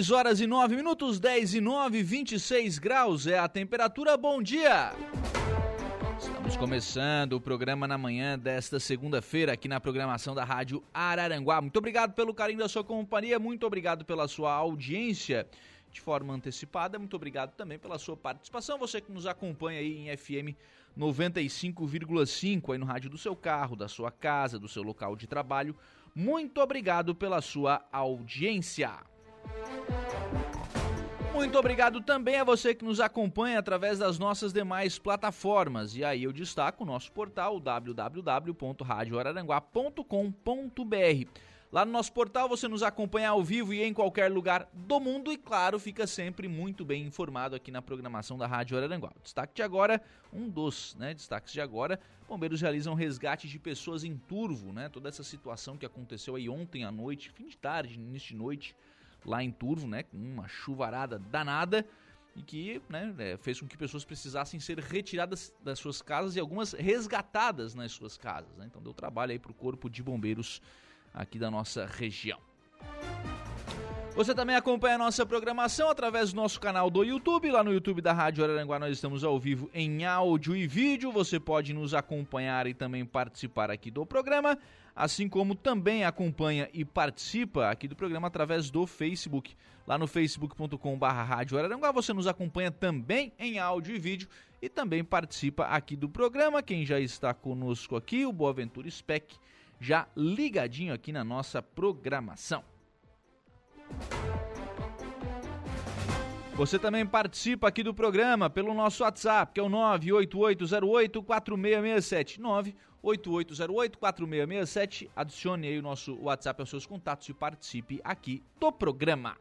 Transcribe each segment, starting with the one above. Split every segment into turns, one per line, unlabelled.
10 horas e 9 minutos, 10 e 9, 26 graus é a temperatura. Bom dia! Estamos começando o programa na manhã desta segunda-feira aqui na programação da Rádio Araranguá. Muito obrigado pelo carinho da sua companhia, muito obrigado pela sua audiência de forma antecipada. Muito obrigado também pela sua participação. Você que nos acompanha aí em FM 95,5 aí no rádio do seu carro, da sua casa, do seu local de trabalho. Muito obrigado pela sua audiência. Muito obrigado também a você que nos acompanha através das nossas demais plataformas. E aí eu destaco o nosso portal www.radioararanguá.com.br. Lá no nosso portal você nos acompanha ao vivo e em qualquer lugar do mundo e, claro, fica sempre muito bem informado aqui na programação da Rádio Araranguá. Destaque de agora, um dos né, destaques de agora, bombeiros realizam resgate de pessoas em Turvo, né? Toda essa situação que aconteceu aí ontem à noite, fim de tarde, início de noite, lá em Turvo, né? Com uma chuvarada danada e que né, é, fez com que pessoas precisassem ser retiradas das suas casas e algumas resgatadas nas suas casas. Né? Então deu trabalho aí para o corpo de bombeiros aqui da nossa região. Você também acompanha a nossa programação através do nosso canal do YouTube. Lá no YouTube da Rádio Araranguá nós estamos ao vivo em áudio e vídeo. Você pode nos acompanhar e também participar aqui do programa, assim como também acompanha e participa aqui do programa através do Facebook. Lá no facebook.com.br Rádio Araranguá você nos acompanha também em áudio e vídeo e também participa aqui do programa. Quem já está conosco aqui, o Boaventura Spec já ligadinho aqui na nossa programação. Você também participa aqui do programa pelo nosso WhatsApp, que é o 98808-4667. 98808-4667. Adicione aí o nosso WhatsApp aos seus contatos e participe aqui do programa.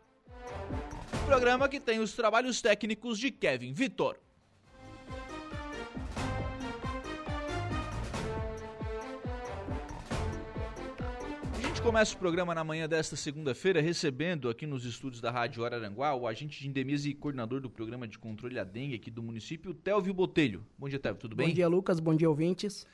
Programa que tem os trabalhos técnicos de Kevin Vitor. Gente começa o programa na manhã desta segunda-feira recebendo aqui nos estúdios da Rádio Araranguá o agente de endemia e coordenador do programa de controle à dengue aqui do município, Telvio Botelho. Bom dia, Telvio, tudo bem?
Bom dia, Lucas. Bom dia, ouvintes.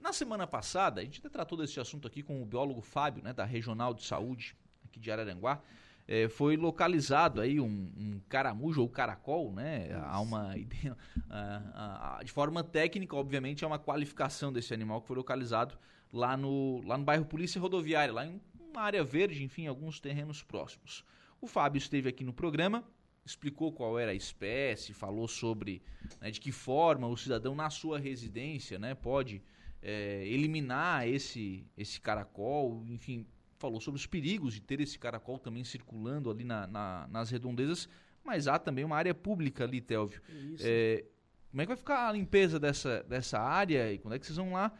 Na semana passada, a gente até tratou desse assunto aqui com o biólogo Fábio, né, da Regional de Saúde aqui de Araranguá. É, foi localizado aí um, um, caramujo ou caracol, né? Há uma ideia, de forma técnica, obviamente, é uma qualificação desse animal que foi localizado lá no, lá no bairro Polícia Rodoviária, lá em uma área verde, enfim, alguns terrenos próximos. O Fábio esteve aqui no programa, explicou qual era a espécie, falou sobre né, de que forma o cidadão na sua residência né, pode é, eliminar esse, esse caracol, enfim, falou sobre os perigos de ter esse caracol também circulando ali na, na, nas redondezas, mas há também uma área pública ali, Telvio. É, como é que vai ficar a limpeza dessa, dessa área e quando é que vocês vão lá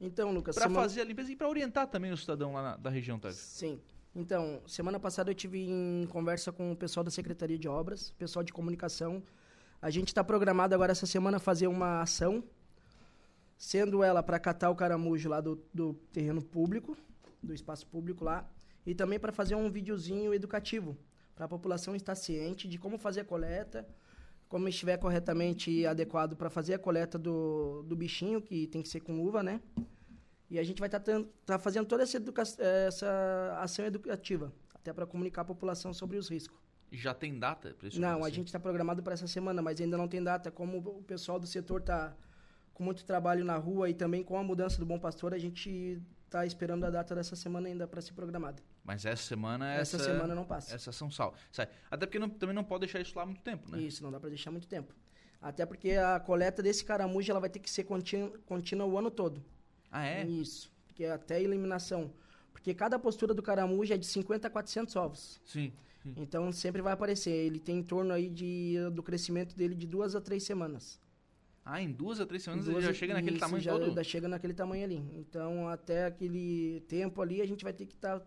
então, Lucas.
Para semana... fazer a limpeza e para orientar também o cidadão lá na, da região, tá?
Sim. Então, semana passada eu tive em conversa com o pessoal da Secretaria de Obras, pessoal de comunicação. A gente está programado agora essa semana fazer uma ação, sendo ela para catar o caramujo lá do, do terreno público, do espaço público lá, e também para fazer um videozinho educativo, para a população estar ciente de como fazer a coleta, como estiver corretamente adequado para fazer a coleta do, do bichinho, que tem que ser com uva, né? E a gente vai estar tá, tá fazendo toda essa, essa ação educativa, até para comunicar a população sobre os riscos.
Já tem data para isso?
Não, a gente está programado para essa semana, mas ainda não tem data. Como o pessoal do setor está com muito trabalho na rua e também com a mudança do Bom Pastor, a gente está esperando a data dessa semana ainda para ser programada.
Mas essa semana
essa,
essa
semana não passa.
Essa São Sal. Sai. Até porque não, também não pode deixar isso lá muito tempo, né?
Isso, não dá para deixar muito tempo. Até porque a coleta desse caramujo ela vai ter que ser contínua, contínua o ano todo.
Ah, é?
Isso. Porque até a eliminação. Porque cada postura do caramujo é de 50 a 400 ovos.
Sim. sim.
Então sempre vai aparecer. Ele tem em torno aí de, do crescimento dele de duas a três semanas.
Ah, em duas a três semanas
Duas
ele já chega naquele tamanho
já,
todo?
Já chega naquele tamanho ali. Então até aquele tempo ali a gente vai ter que estar,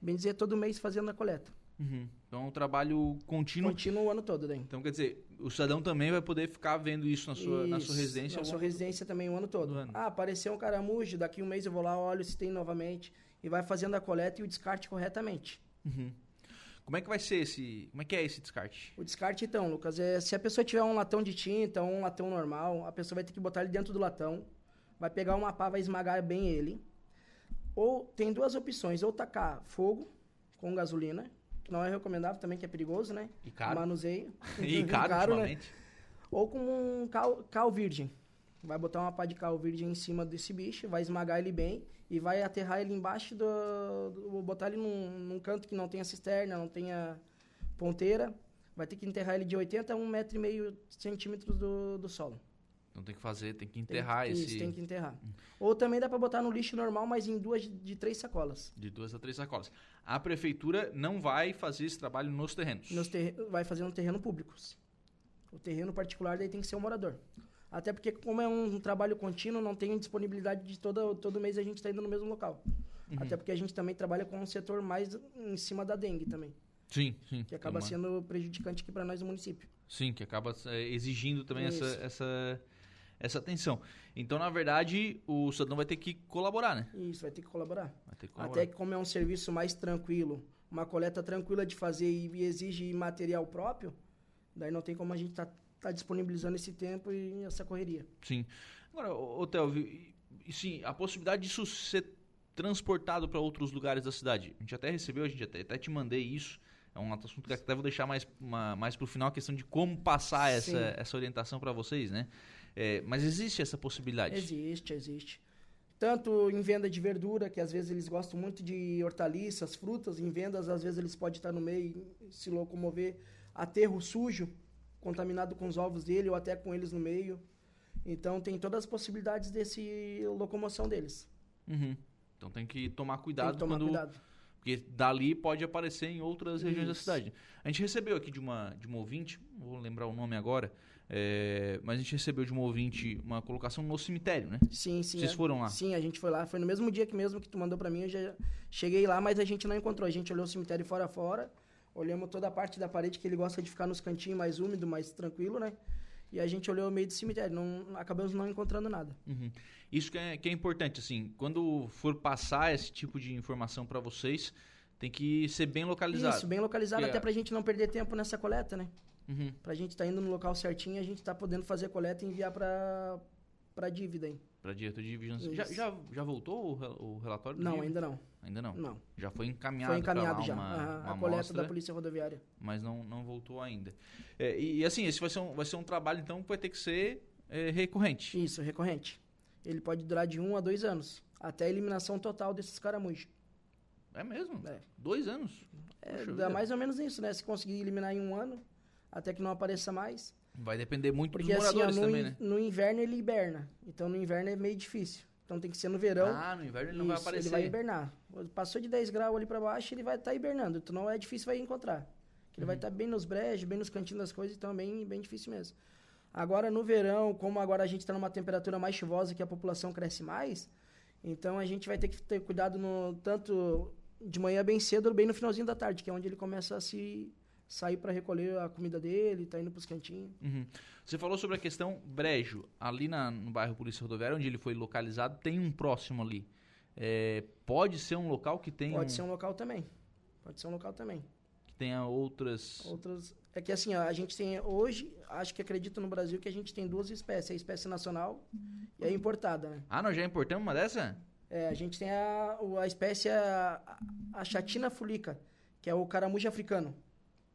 bem dizer, todo mês fazendo a coleta.
Uhum. Então é um trabalho contínuo.
Contínuo o ano todo daí.
Então, quer dizer, o cidadão também vai poder ficar vendo isso na sua, na sua
Isso,
residência.
Na sua residência também o ano todo.
do ano.
Ah, apareceu um caramujo, daqui um mês eu vou lá, olho se tem novamente. E vai fazendo a coleta e o descarte corretamente.
Uhum. Como é que vai ser esse. Como é que é esse descarte?
O descarte, então, Lucas, é se a pessoa tiver um latão de tinta ou um latão normal, a pessoa vai ter que botar ele dentro do latão, vai pegar uma pá, vai esmagar bem ele. Ou tem duas opções, ou tacar fogo com gasolina, que não é recomendável também, que é perigoso, né?
E caro.
Manuseio.
E caro,
né?
ultimamente.
Ou com um cal, cal virgem. Vai botar uma pá de cal virgem em cima desse bicho, vai esmagar ele bem e vai aterrar ele embaixo do. do botar ele num, num canto que não tenha cisterna, não tenha ponteira. Vai ter que enterrar ele de 80 a 1,5 meio centímetros do, do solo.
Então tem que fazer, tem que
Tem
enterrar
que,
esse.
Isso, tem que enterrar. Ou também dá pra botar no lixo normal, mas em duas de, de três sacolas.
De duas a três sacolas. A prefeitura não vai fazer esse trabalho nos terrenos.
Nos terre- vai fazer no terreno público. O terreno particular daí tem que ser o morador. Até porque, como é um trabalho contínuo, não tem disponibilidade de todo, todo mês a gente está indo no mesmo local.
Uhum.
Até porque a gente também trabalha com um setor mais em cima da dengue também,
Sim, sim.
que acaba
Tem uma-
sendo prejudicante aqui para nós no município.
Sim, que acaba é, exigindo também
Isso.
essa, essa atenção. Então, na verdade, o cidadão vai ter que colaborar, né?
Isso vai ter que colaborar.
Vai ter que colaborar.
Até que como é um serviço mais tranquilo, uma coleta tranquila de fazer e exige material próprio, daí não tem como a gente tá, tá disponibilizando esse tempo e essa correria.
Sim. Agora, ô, Telvio, sim, a possibilidade disso ser transportado para outros lugares da cidade. A gente até recebeu, a gente até, até te mandei isso. É um assunto que até vou deixar mais, uma, mais pro final, a questão de como passar essa,
Sim.
essa orientação para vocês, né? É, mas existe essa possibilidade?
Existe, existe. Tanto em venda de verdura, que às vezes eles gostam muito de hortaliças, frutas, em vendas, às vezes eles podem estar no meio, se locomover, aterro sujo, contaminado com os ovos dele ou até com eles no meio. Então tem todas as possibilidades desse locomoção deles.
Uhum. Então tem que tomar
Tem
cuidado
que tomar
quando.
cuidado.
Porque dali pode aparecer em outras regiões da
Isso.
cidade. A gente recebeu aqui de uma, de uma ouvinte, não vou lembrar o nome agora, é, mas a gente recebeu de uma ouvinte uma colocação no cemitério, né?
Sim, sim.
Vocês
é.
foram lá?
Sim, a gente foi lá. Foi no mesmo dia que mesmo que tu mandou pra mim, eu já cheguei lá, mas a gente não encontrou. A gente olhou o cemitério fora fora, olhamos toda a parte da parede que ele gosta de ficar nos cantinhos mais úmido, mais tranquilo, né? E a gente olhou o meio do cemitério, não, acabamos não encontrando nada.
Uhum. Isso que é, que é importante, assim, quando for passar esse tipo de informação para vocês, tem que ser bem localizado.
Isso, bem localizado, até
é-
pra gente não perder tempo nessa coleta, né?
Uhum.
Pra gente estar indo no local certinho, a gente tá podendo fazer a coleta e enviar pra, pra dívida aí.
Para diretor de vigilância. Já, já, já voltou o, o relatório? do
Não,
dia?
ainda não.
Ainda não.
Não.
Já foi encaminhado,
Foi encaminhado já.
uma,
aham,
uma
a coleta
amostra,
da Polícia Rodoviária.
mas não, não voltou ainda. É, e, assim, esse vai ser, um, vai ser um trabalho, então, que vai ter que ser é, recorrente.
Isso, recorrente. Ele pode durar de um a dois anos, até a eliminação total desses caramujos.
É mesmo?
É.
Dois anos?
É, dá
vida.
mais ou menos isso, né? Se conseguir eliminar em um ano, até que não apareça mais.
Vai depender muito
Porque
dos
assim, ó,
moradores
no,
também, né?
no inverno ele hiberna. Então no inverno é meio difícil. Então tem que ser no verão.
Ah, no inverno ele não vai aparecer.
Ele vai hibernar. Passou de 10 graus ali pra baixo, ele vai estar hibernando. Então não é difícil vai encontrar. Ele
Uhum.
vai estar bem nos brejos, bem nos cantinhos das coisas, então é bem, bem difícil mesmo. Agora no verão, como agora a gente está numa temperatura mais chuvosa que a população cresce mais, então a gente vai ter que ter cuidado no tanto de manhã bem cedo, bem no finalzinho da tarde, que é onde ele começa a se sair para recolher a comida dele, tá indo pros cantinhos.
Uhum. Você falou sobre a questão Brejo. Ali na- no bairro Polícia Rodoviária, onde ele foi localizado, tem um próximo ali. É, pode ser um local que tenha,
Pode ser um local também. Pode ser um local também.
que tenha outras...
Outras. É que assim, a gente tem hoje, acho que acredito no Brasil que a gente tem duas espécies, a espécie nacional e a importada, né?
Ah, nós já importamos uma dessa?
É, a gente tem a, a espécie a, a chatina fulica, que é o caramujo africano.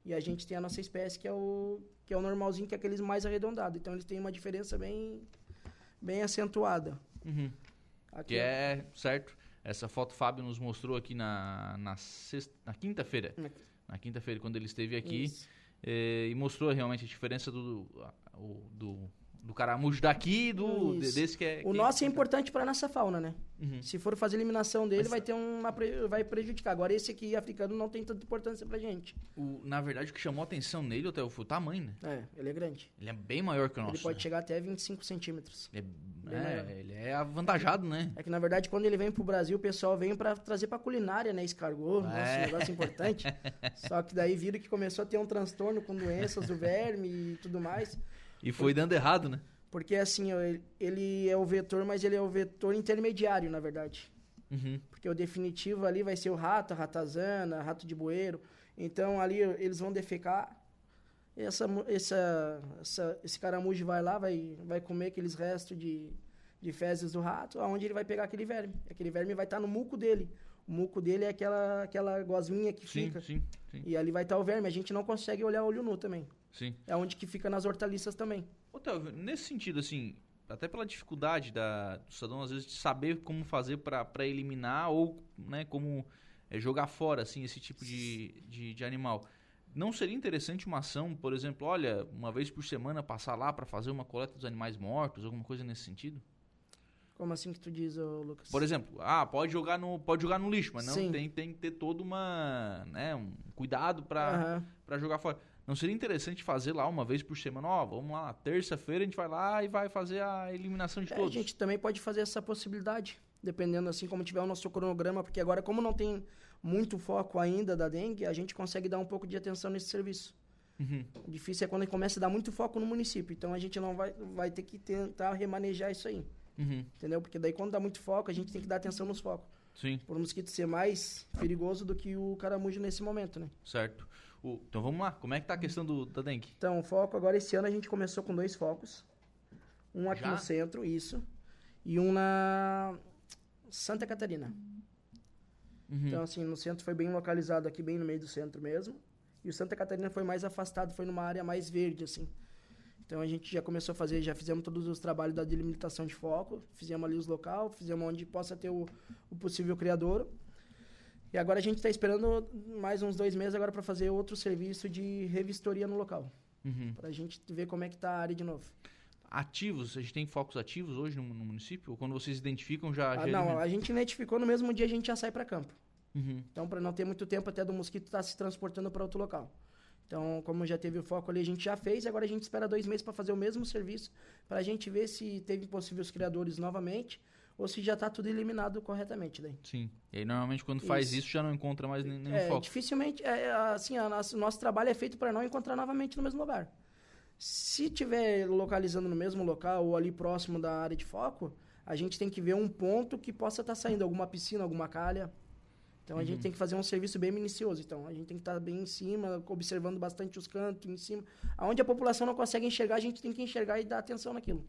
E a gente tem a nossa espécie que é o que é o normalzinho, que é aqueles mais arredondados. Então eles têm uma diferença bem bem acentuada.
Uhum. Que é, certo, Essa foto o Fábio nos mostrou aqui na, na, sexta, na quinta-feira. Na quinta-feira, quando ele esteve aqui. Eh, e mostrou realmente a diferença do, do, do caramujo daqui do
Isso.
desse que é.
O
que-
nosso é importante para nossa fauna, né?
Uhum.
Se for fazer eliminação dele, vai ter uma vai prejudicar. Agora esse aqui africano não tem tanta importância pra gente.
O- na verdade, o que chamou a atenção nele, até foi o tamanho, né?
É, ele é grande.
Ele é bem maior que o nosso.
ele pode
né?
chegar até 25 centímetros.
Ele é, é, ele é avantajado, né?
É que na verdade quando ele vem pro Brasil, o pessoal vem pra trazer pra culinária, né? Escargot,
É.
um negócio importante. Só que daí viram que começou a ter um transtorno com doenças do verme e tudo mais.
E foi dando errado, né?
Porque assim, ele- é o vetor, mas ele é o vetor intermediário, na verdade.
Uhum.
Porque o definitivo ali vai ser o rato, a ratazana, rato de bueiro. Então ali eles vão defecar. Essa, essa, essa- esse caramujo vai lá, vai, vai comer aqueles restos de, de fezes do rato, aonde ele vai pegar aquele verme. Aquele verme vai estar no muco dele. O muco dele é aquela, aquela gosminha que
Sim,
fica.
sim, sim,
E ali vai estar o verme. A gente não consegue olhar olho nu também.
Sim.
É onde que fica nas hortaliças também.
Theo, nesse sentido, assim, até pela dificuldade da, do cidadão, às vezes, de saber como fazer pra eliminar ou, né, como é, jogar fora, assim, esse tipo de, de, de animal. Não seria interessante uma ação, por exemplo, olha, uma vez por semana passar lá pra fazer uma coleta dos animais mortos, alguma coisa nesse sentido?
Como assim que tu diz, Lucas?
Por exemplo, ah, pode jogar no, pode jogar no lixo, mas não
Sim.
tem, tem que ter todo uma, né, um cuidado para jogar fora. Não seria interessante fazer lá uma vez por semana, ó, vamos lá, terça-feira a gente vai lá e vai fazer a eliminação de
É, a
todos.
gente também pode fazer essa possibilidade, dependendo assim como tiver o nosso cronograma, porque agora como não tem muito foco ainda da dengue, a gente consegue dar um pouco de atenção nesse serviço.
Uhum.
O difícil é quando começa a dar muito foco no município, então a gente não vai, vai ter que tentar remanejar isso aí,
Uhum.
entendeu? Porque daí quando dá muito foco, a gente tem que dar atenção nos focos.
Sim,
Por o mosquito ser mais perigoso do que o caramujo nesse momento, né?
certo. O- então vamos lá, como é que tá a questão do, da dengue?
Então, o foco agora esse ano a gente começou com dois focos. Um aqui
Já?
no centro, isso. E um na Santa Catarina.
Uhum.
Então, assim, no centro foi bem localizado aqui, bem no meio do centro mesmo. E o Santa Catarina foi mais afastado, foi numa área mais verde, assim. Então a gente já começou a fazer, já fizemos todos os trabalhos da delimitação de foco, fizemos ali os local, fizemos onde possa ter o, o possível criador. E agora a gente está esperando mais uns dois meses agora para fazer outro serviço de revistoria no local.
Uhum.
Pra gente ver como é que tá a área de novo.
Ativos, a gente tem focos ativos hoje no, no município? Ou quando vocês identificam já...
Ah, não, a gente identificou no mesmo dia a gente já sai para campo.
Uhum.
Então, para não ter muito tempo até do mosquito estar se transportando para outro local. Então, como já teve o foco ali, a gente já fez, agora a gente espera dois meses para fazer o mesmo serviço, para a gente ver se teve possíveis criadores novamente, ou se já está tudo eliminado corretamente daí.
Sim. E aí normalmente quando faz
Isso.
isso já não encontra mais nenhum
É,
foco.
dificilmente, é, é, assim, a o nosso trabalho é feito para não encontrar novamente no mesmo lugar. Se tiver localizando no mesmo local ou ali próximo da área de foco, a gente tem que ver um ponto que possa estar saindo, alguma piscina, alguma calha. Então a gente
Uhum.
tem que fazer um serviço bem minucioso. Então a gente tem que estar bem em cima, observando bastante os cantos, em cima. Aonde a população não consegue enxergar, a gente tem que enxergar e dar atenção naquilo.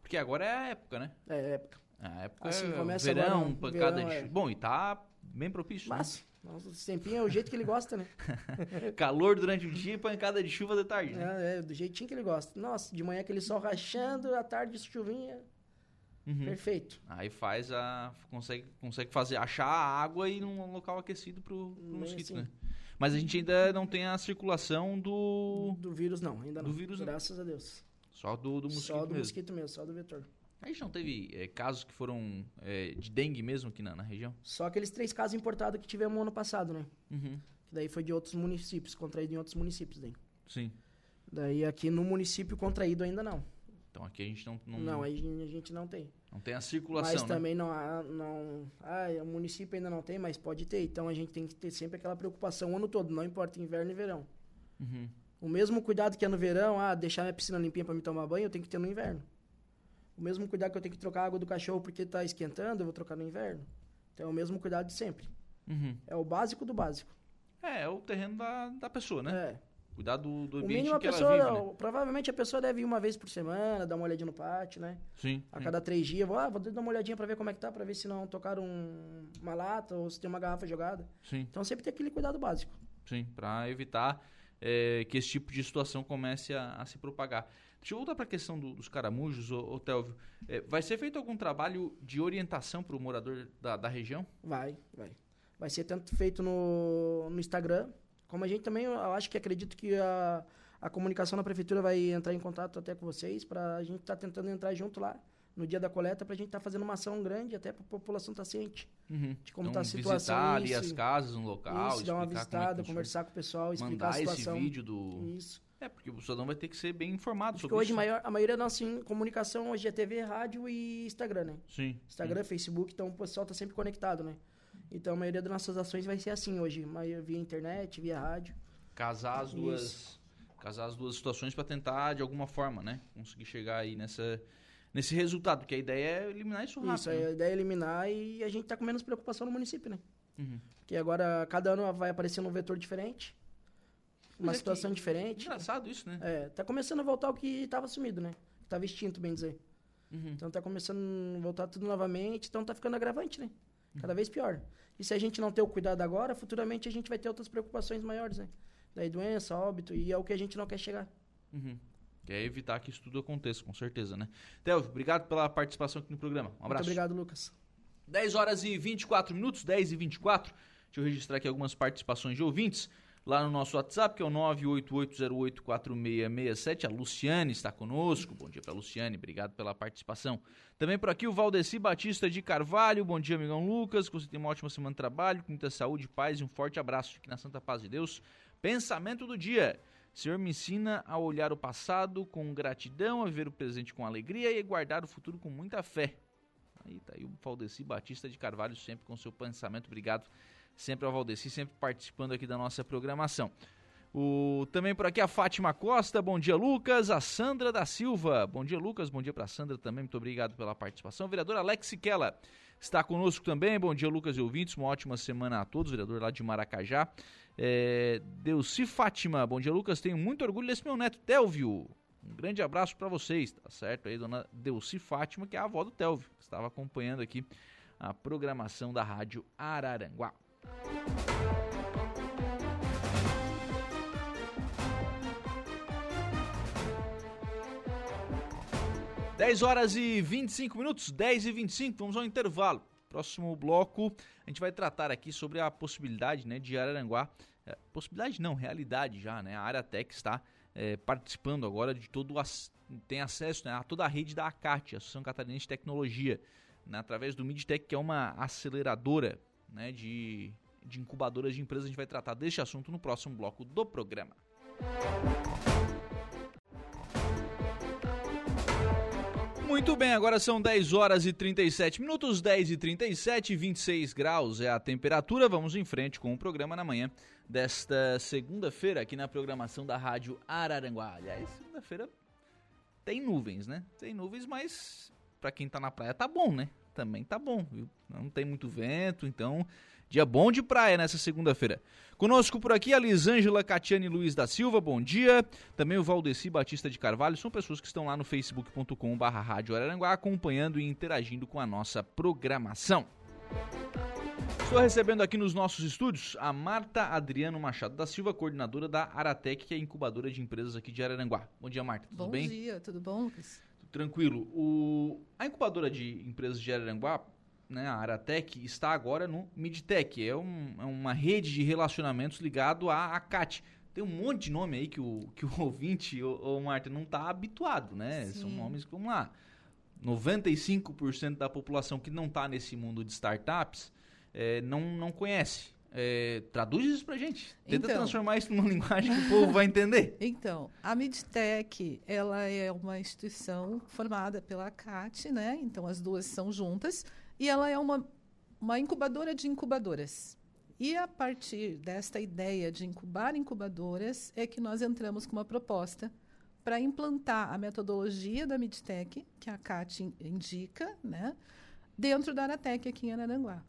Porque agora é a época, né?
É época.
A época
Assim,
é
começa
verão,
agora,
pancada
verão,
de
é.
chuva. Bom, e tá bem propício, né?
Mas, nossa, esse tempinho é o jeito que ele gosta, né?
Calor durante o dia e pancada de chuva de tarde, né?
É, é, do jeitinho que ele gosta. Nossa, de manhã aquele sol rachando, à tarde chuvinha.
Uhum.
Perfeito.
Aí faz a. consegue, consegue fazer, achar a água e num local aquecido pro, pro mosquito,
assim.
né? Mas a gente ainda não tem a circulação do.
Do vírus não, ainda
Do
não.
vírus não.
Graças a Deus.
Só do, do mosquito
só do
mesmo.
mosquito mesmo, só do vetor.
A gente não teve é, casos que foram é, de dengue mesmo aqui na, na região?
Só aqueles três casos importados que tivemos ano passado, né?
Uhum.
Que daí foi de outros municípios, contraído em outros municípios daí.
Sim.
Daí aqui no município contraído ainda não.
Então aqui a gente não, não,
Não, aí a gente não tem.
não tem a circulação,
Mas
né?
também não há, não. Ah, o município ainda não tem, mas pode ter. Então a gente tem que ter sempre aquela preocupação o ano todo, não importa inverno e verão.
Uhum.
O mesmo cuidado que é no verão, ah, deixar minha piscina limpinha para me tomar banho, eu tenho que ter no inverno. O mesmo cuidado que eu tenho que trocar a água do cachorro porque tá esquentando, eu vou trocar no inverno. Então é o mesmo cuidado de sempre.
Uhum.
É o básico do básico.
É, é o terreno da, da pessoa, né?
É.
Cuidar do, do ambiente
mínimo
que ela
pessoa,
vive, né?
provavelmente a pessoa deve ir uma vez por semana, dar uma olhadinha no pátio, né?
Sim.
A
sim.
cada três dias, vou, ah, vou dar uma olhadinha para ver como é que tá, para ver se não tocaram um- uma lata ou se tem uma garrafa jogada.
Sim,
Então sempre tem aquele cuidado básico.
sim. Pra evitar é, que esse tipo de situação comece a, a se propagar. Deixa eu voltar para a questão do, dos caramujos, ô, ô Telvio. É, vai ser feito algum trabalho de orientação para o morador da, da região?
Vai, vai. Vai ser tanto feito no, no Instagram, como a gente também, eu acho que acredito que a, a comunicação da prefeitura vai entrar em contato até com vocês, para a gente estar tá tentando entrar junto lá no dia da coleta, para a gente estar tá fazendo uma ação grande, até para a população estar tá ciente
uhum.
de como
então,
está a situação.
visitar ali as casas no local,
isso, dar uma visitada, é conversar com o pessoal, explicar a situação.
esse vídeo do...
Isso.
É, porque o cidadão vai ter que ser bem informado
Porque
sobre
hoje
isso.
Maior, a maioria da nossa comunicação hoje é TV, rádio e Instagram, né?
Sim.
Instagram, Facebook, então o pessoal tá sempre conectado, né? Então a maioria das nossas ações vai ser assim hoje, via internet, via rádio.
Casar as duas, casar as duas situações para tentar de alguma forma, né, conseguir chegar aí nessa nesse resultado, porque a ideia é eliminar isso rápido.
Isso,
né?
a ideia é eliminar e a gente tá com menos preocupação no município, né?
Uhum.
Porque agora cada ano vai aparecendo um vetor diferente, uma
é
situação
que-
diferente.
Engraçado isso, né?
É, tá começando a voltar o que tava sumido, né? Que tava extinto, bem dizer.
Uhum.
Então tá começando a voltar tudo novamente, então tá ficando agravante, né? Cada
Uhum.
vez pior. E se a gente não ter o cuidado agora, futuramente a gente vai ter outras preocupações maiores, né? Daí doença, óbito, e é o que a gente não quer chegar.
Uhum. Quer evitar que isso tudo aconteça, com certeza, né? Telvio, obrigado pela participação aqui no programa. Um abraço.
Muito obrigado, Lucas.
10 horas e 24 minutos, 10 e 24. Deixa eu registrar aqui algumas participações de ouvintes. Lá no nosso WhatsApp, que é o 988084667. A Luciane está conosco. Bom dia para Luciane, obrigado pela participação. Também por aqui o Valdeci Batista de Carvalho. Bom dia, amigão Lucas. Que você tenha uma ótima semana de trabalho, com muita saúde, paz e um forte abraço. Aqui na Santa Paz de Deus. Pensamento do dia. Senhor me ensina a olhar o passado com gratidão, a viver o presente com alegria e guardar o futuro com muita fé. Aí tá aí o Valdeci Batista de Carvalho, sempre com seu pensamento. Obrigado sempre ao Valdeci, sempre participando aqui da nossa programação. O, também por aqui a Fátima Costa, bom dia Lucas, a Sandra da Silva, bom dia Lucas, bom dia para Sandra também, muito obrigado pela participação. O vereador Alex Siquela está conosco também, bom dia Lucas e ouvintes, uma ótima semana a todos, vereador lá de Maracajá. É, Deuci Fátima, bom dia Lucas, tenho muito orgulho desse meu neto Telvio, um grande abraço para vocês, tá certo aí, dona Deuci Fátima, que é a avó do Telvio, que estava acompanhando aqui a programação da rádio Araranguá. Dez horas e 25 minutos, 10 e 25, vamos ao intervalo. Próximo bloco, a gente vai tratar aqui sobre a possibilidade né, de Araranguá. é, possibilidade não, realidade já, né? A Aratec está é, participando agora de todo o tem acesso né, a toda a rede da ACAT, Associação Catarinense de Tecnologia, né, através do Midtech, que é uma aceleradora né, de, de incubadoras de empresas. A gente vai tratar deste assunto no próximo bloco do programa. Muito bem, agora são 10 horas e 37 minutos, 10 e 37, 26 graus é a temperatura. Vamos em frente com o programa na manhã desta segunda-feira aqui na programação da Rádio Araranguá. Aliás, segunda-feira tem nuvens, né? Tem nuvens, mas pra quem tá na praia tá bom, né? Também tá bom, viu? Não tem muito vento, então dia bom de praia nessa segunda-feira. Conosco por aqui a Lisângela Catiane Luiz da Silva, bom dia. Também o Valdeci Batista de Carvalho, são pessoas que estão lá no facebook.com.br Rádio Araranguá acompanhando e interagindo com a nossa programação. Estou recebendo aqui nos nossos estúdios a Marta Adriano Machado da Silva, coordenadora da Aratec, que é incubadora de empresas aqui de Araranguá. Bom dia, Marta. Tudo
Bom
bem?
dia, tudo bom, Lucas?
Tranquilo. O... A incubadora de empresas de Araranguá, né, a Aratec, está agora no Midtech. É, um- é uma rede de relacionamentos ligado à ACAT. Tem um monte de nome aí que o, que o ouvinte, ô, ô Marta, não está habituado, né? São
Sim.
nomes, vamos lá, 95% da população que não está nesse mundo de startups eh, não, não conhece. Eh, traduz isso pra gente. Tenta
Então.
transformar isso numa linguagem que o povo vai entender.
Então, a Midtech, ela é uma instituição formada pela CAT, né? Então, as duas são juntas. E ela é uma, uma incubadora de incubadoras. E a partir desta ideia de incubar incubadoras é que nós entramos com uma proposta para implantar a metodologia da Midtech, que a CAT in- indica, né? Dentro da Aratec aqui em Araranguá.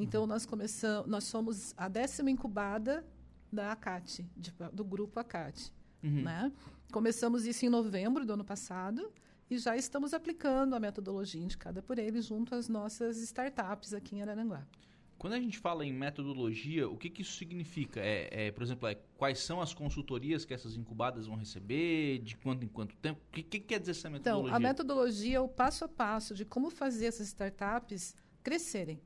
Então, nós começamos, nós somos a décima incubada da ACAT, de- do grupo ACAT.
Uhum.
Né? Começamos isso em novembro do ano passado e já estamos aplicando a metodologia indicada por ele junto às nossas startups aqui em Araranguá.
Quando a gente fala em metodologia, o que, que isso significa? É, é, por exemplo, é, quais são as consultorias que essas incubadas vão receber, de quanto em quanto tempo? O que, que quer dizer essa metodologia?
Então, a metodologia é o passo a passo de como fazer essas startups crescerem.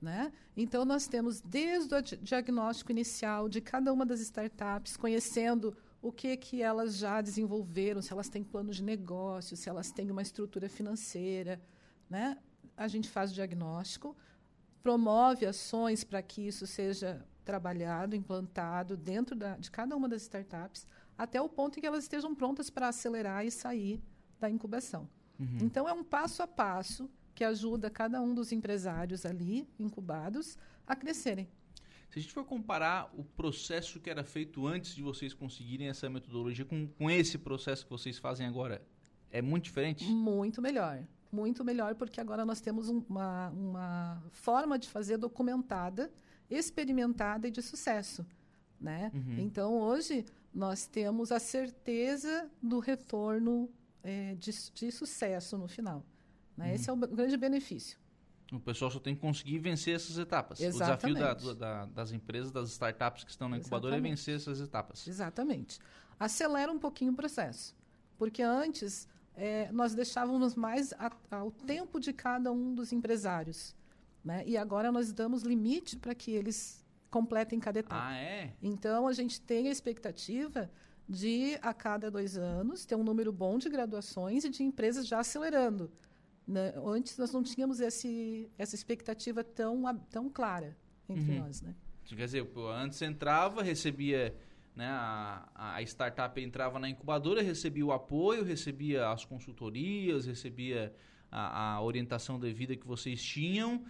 Né? Então, nós temos desde o diagnóstico inicial de cada uma das startups, conhecendo o que, que elas já desenvolveram, se elas têm plano de negócio, se elas têm uma estrutura financeira. Né? A gente faz o diagnóstico, promove ações para que isso seja trabalhado, implantado dentro da, de cada uma das startups, até o ponto em que elas estejam prontas para acelerar e sair da incubação. Uhum. Então, é um passo a passo que ajuda cada um dos empresários ali, incubados, a crescerem.
Se a gente for comparar o processo que era feito antes de vocês conseguirem essa metodologia com, com esse processo que vocês fazem agora, é muito diferente?
Muito melhor muito melhor, porque agora nós temos um, uma, uma forma de fazer documentada, experimentada e de sucesso. Né? Uhum. Então, hoje, nós temos a certeza do retorno é, de, de, sucesso no final. Né? Uhum. Esse é o grande benefício.
O pessoal só tem que conseguir vencer essas etapas. Exatamente. O desafio da, da, das empresas, das startups que estão na incubadora é vencer essas etapas.
Exatamente. Acelera um pouquinho o processo. Porque antes é, nós deixávamos mais a, ao tempo de cada um dos empresários. Né? E agora nós damos limite para que eles completem cada etapa.
Ah, é?
Então, a gente tem a expectativa de, a cada dois anos, ter um número bom de graduações e de empresas já acelerando. Né? Antes, nós não tínhamos esse, essa expectativa tão, tão clara entre uhum. nós. Né?
Quer dizer, antes entrava, recebia né? A, a startup entrava na incubadora, recebia o apoio, recebia as consultorias, recebia a, a orientação devida que vocês tinham.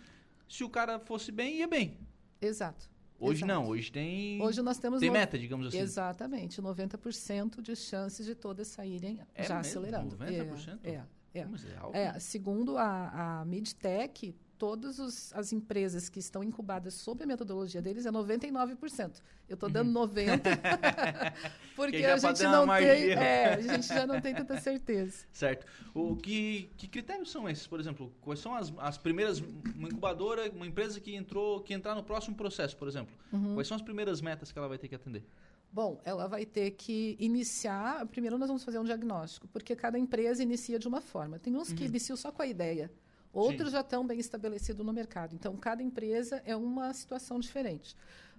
Se o cara fosse bem, ia bem.
Exato.
Hoje Exato. não, hoje tem.
Hoje nós temos.
Tem no... meta, digamos assim.
Exatamente, 90% de chances de todas saírem
é
já
mesmo?
acelerando.
90%?
É, é. É.
é,
é segundo a, a Midtech, todas as empresas que estão incubadas sob a metodologia deles é 99%. Eu estou dando uhum. 90% porque a gente não tem, é, a gente já não tem tanta certeza.
Certo. O que, que critérios são esses, por exemplo? Quais são as, as primeiras uma incubadora, uma empresa que entrou, que entrar no próximo processo, por exemplo? Uhum. Quais são as primeiras metas que ela vai ter que atender?
Bom, ela vai ter que iniciar. Primeiro, nós vamos fazer um diagnóstico, porque cada empresa inicia de uma forma. Tem uns uhum. que iniciam só com a ideia. Outros Sim. já estão bem estabelecidos no mercado. Então, cada empresa é uma situação diferente.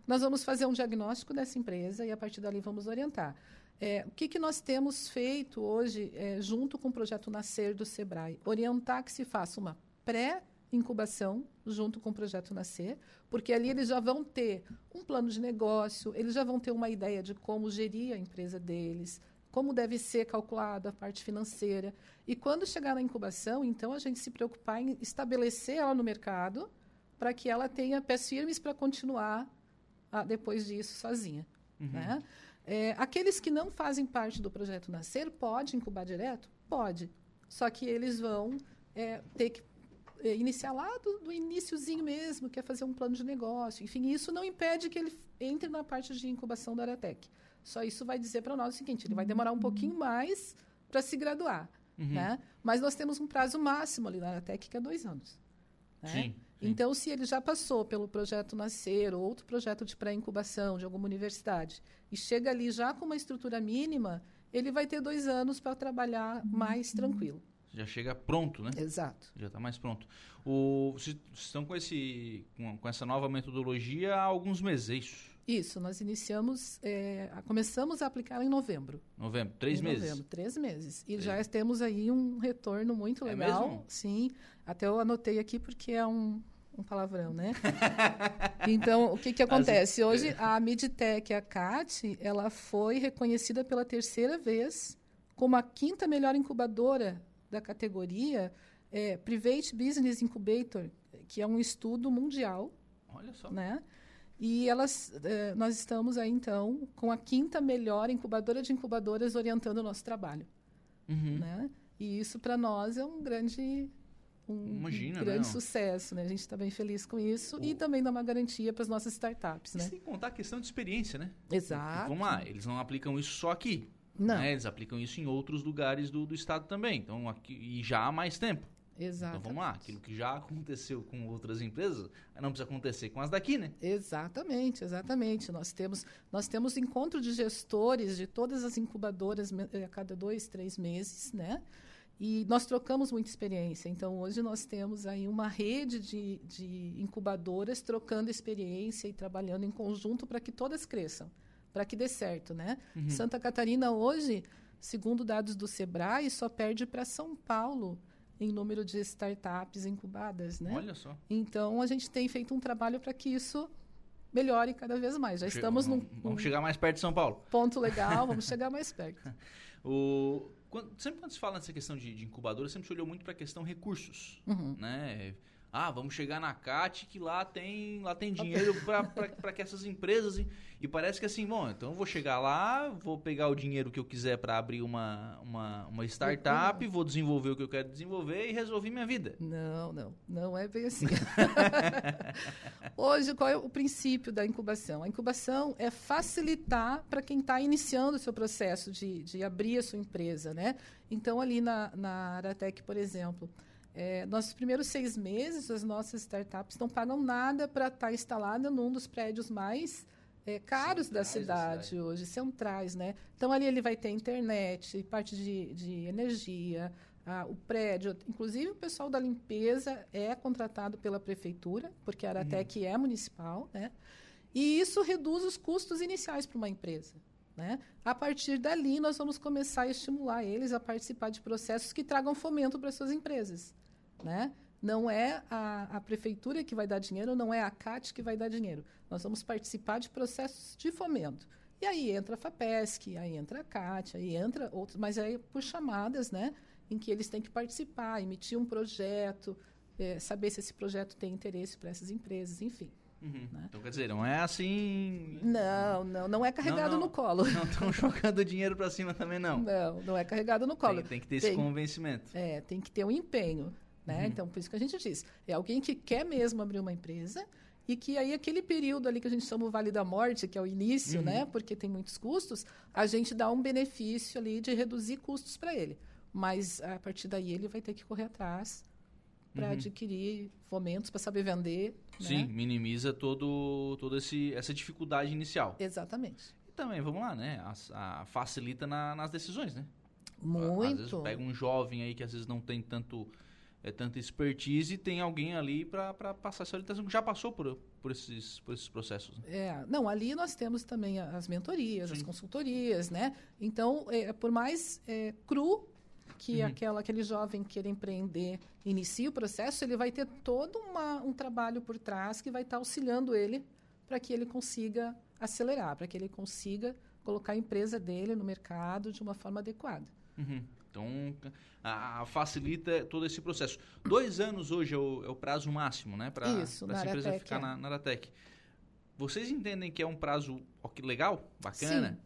Nós vamos fazer um diagnóstico dessa empresa e, a partir dali, vamos orientar. É, o que, que nós temos feito hoje, é, junto com o projeto Nascer do SEBRAE? Orientar que se faça uma pré-incubação junto com o projeto Nascer, porque ali eles já vão ter um plano de negócio, eles já vão ter uma ideia de como gerir a empresa deles, como deve ser calculada a parte financeira. E quando chegar na incubação, então a gente se preocupar em estabelecer ela no mercado para que ela tenha pés firmes para continuar ah, depois disso sozinha. Uhum. Né? É, aqueles que não fazem parte do projeto Nascer, pode incubar direto? Pode. Só que eles vão é, ter que iniciar lá do, do iníciozinho mesmo, que é fazer um plano de negócio. Enfim, isso não impede que ele entre na parte de incubação da Aratec. Só isso vai dizer para nós o seguinte: ele vai demorar um pouquinho mais para se graduar. Uhum. Né? Mas nós temos um prazo máximo ali na Tec, que é dois anos. Né? Sim, sim. Então, se ele já passou pelo projeto Nascer ou outro projeto de pré-incubação de alguma universidade e chega ali já com uma estrutura mínima, ele vai ter dois anos para trabalhar mais tranquilo.
Já chega pronto, né?
Exato.
Já está mais pronto. O, vocês estão com, esse, com, com essa nova metodologia há alguns meses, é isso?
Isso, nós iniciamos, é, começamos a aplicar em novembro.
Novembro, três em meses. Novembro,
três meses. E é. já temos aí um retorno muito é legal. É mesmo? Sim, até eu anotei aqui porque é um, um palavrão, né? então, o que, que acontece? Hoje, a Midtech, a CAT, ela foi reconhecida pela terceira vez como a quinta melhor incubadora da categoria é, Private Business Incubator, que é um estudo mundial.
Olha só.
Né? E elas, eh, nós estamos aí, então, com a quinta melhor incubadora de incubadoras orientando o nosso trabalho. Uhum. Né? E isso, para nós, é um grande, um Imagina, grande não. sucesso. Né? A gente está bem feliz com isso o... e também dá uma garantia para as nossas startups. Né?
Sem contar a questão de experiência, né?
Exato.
Vamos lá, eles não aplicam isso só aqui. Não. Né? Eles aplicam isso em outros lugares do, do estado também. Então, aqui, e já há mais tempo.
Exatamente.
Então vamos lá, aquilo que já aconteceu com outras empresas, não precisa acontecer com as daqui, né?
Exatamente, exatamente. Nós temos, nós temos encontro de gestores de todas as incubadoras eh, a cada dois, três meses, né? E nós trocamos muita experiência. Então, hoje nós temos aí uma rede de, de incubadoras trocando experiência e trabalhando em conjunto para que todas cresçam, para que dê certo, né?
Uhum.
Santa Catarina hoje, segundo dados do Sebrae, só perde para São Paulo em número de startups incubadas, né?
Olha só.
Então, a gente tem feito um trabalho para que isso melhore cada vez mais. Já estamos
vamos,
num,
Vamos chegar mais perto de São Paulo.
ponto legal, vamos chegar mais perto.
O, quando, sempre quando se fala nessa questão de, de incubadora, sempre se olhou muito para a questão recursos,
Uhum.
né? Ah, vamos chegar na CAT que lá tem, lá tem dinheiro para que essas empresas... E, parece que assim, bom, então eu vou chegar lá, vou pegar o dinheiro que eu quiser para abrir uma, uma, uma startup, vou desenvolver o que eu quero desenvolver e resolver minha vida.
Não, não, não é bem assim. Hoje, qual é o princípio da incubação? A incubação é facilitar para quem está iniciando o seu processo de, de abrir a sua empresa, né? Então, ali na, na Aratec, por exemplo, é, nos primeiros seis meses, as nossas startups não pagam nada para estar instalada num dos prédios mais é, caros da
Centrais da
cidade hoje, centrais, né? Então, ali ele vai ter internet, parte de, de energia, ah, o prédio, inclusive o pessoal da limpeza é contratado pela prefeitura, porque a Aratec é municipal, né? E isso reduz os custos iniciais para uma empresa. Né? A partir dali, nós vamos começar a estimular eles a participar de processos que tragam fomento para suas empresas. Né? Não é a, a prefeitura que vai dar dinheiro, não é a CAT que vai dar dinheiro. Nós vamos participar de processos de fomento. E aí entra a FAPESC, aí entra a CAT, aí entra outros, mas aí por chamadas, né? Em que eles têm que participar, emitir um projeto, eh, saber se esse projeto tem interesse para essas empresas, enfim.
Uhum.
Né?
Então, quer dizer, não é assim...
Não, não, não é carregado
não.
no colo.
Não estão jogando dinheiro para cima também, não.
Não, não é carregado no colo.
Tem, tem que ter esse
Tem.
convencimento.
É, tem que ter um empenho, né?
Uhum.
Então, por isso que a gente diz, é alguém que quer mesmo abrir uma empresa e que aí aquele período ali que a gente chama o Vale da Morte, que é o início,
Uhum.
né? Porque tem muitos custos, a gente dá um benefício ali de reduzir custos para ele. Mas a partir daí ele vai ter que correr atrás para
Uhum.
adquirir fomentos, para saber vender.
Sim,
Né?
minimiza todo, todo esse, essa dificuldade inicial.
Exatamente.
E também, vamos lá, né? A, a- facilita na- nas decisões, né?
Muito.
Às vezes pega um jovem aí que às vezes não tem tanto, é, tanta expertise e tem alguém ali para passar essa orientação que já passou por, por, esses, por esses processos. né?
É, não, ali nós temos também as mentorias, as
Sim.
consultorias, né? Então, é, por mais é, cru que
Uhum.
aquela, aquele jovem queira empreender inicie o processo, ele vai ter todo uma, um trabalho por trás que vai estar auxiliando ele para que ele consiga acelerar, para que ele consiga colocar a empresa dele no mercado de uma forma adequada.
Uhum. Então, a, a- facilita todo esse processo. Dois anos hoje é o, é o prazo máximo, né? Para essa empresa ficar
é.
na, na Aratec. Vocês entendem que é um prazo legal, bacana?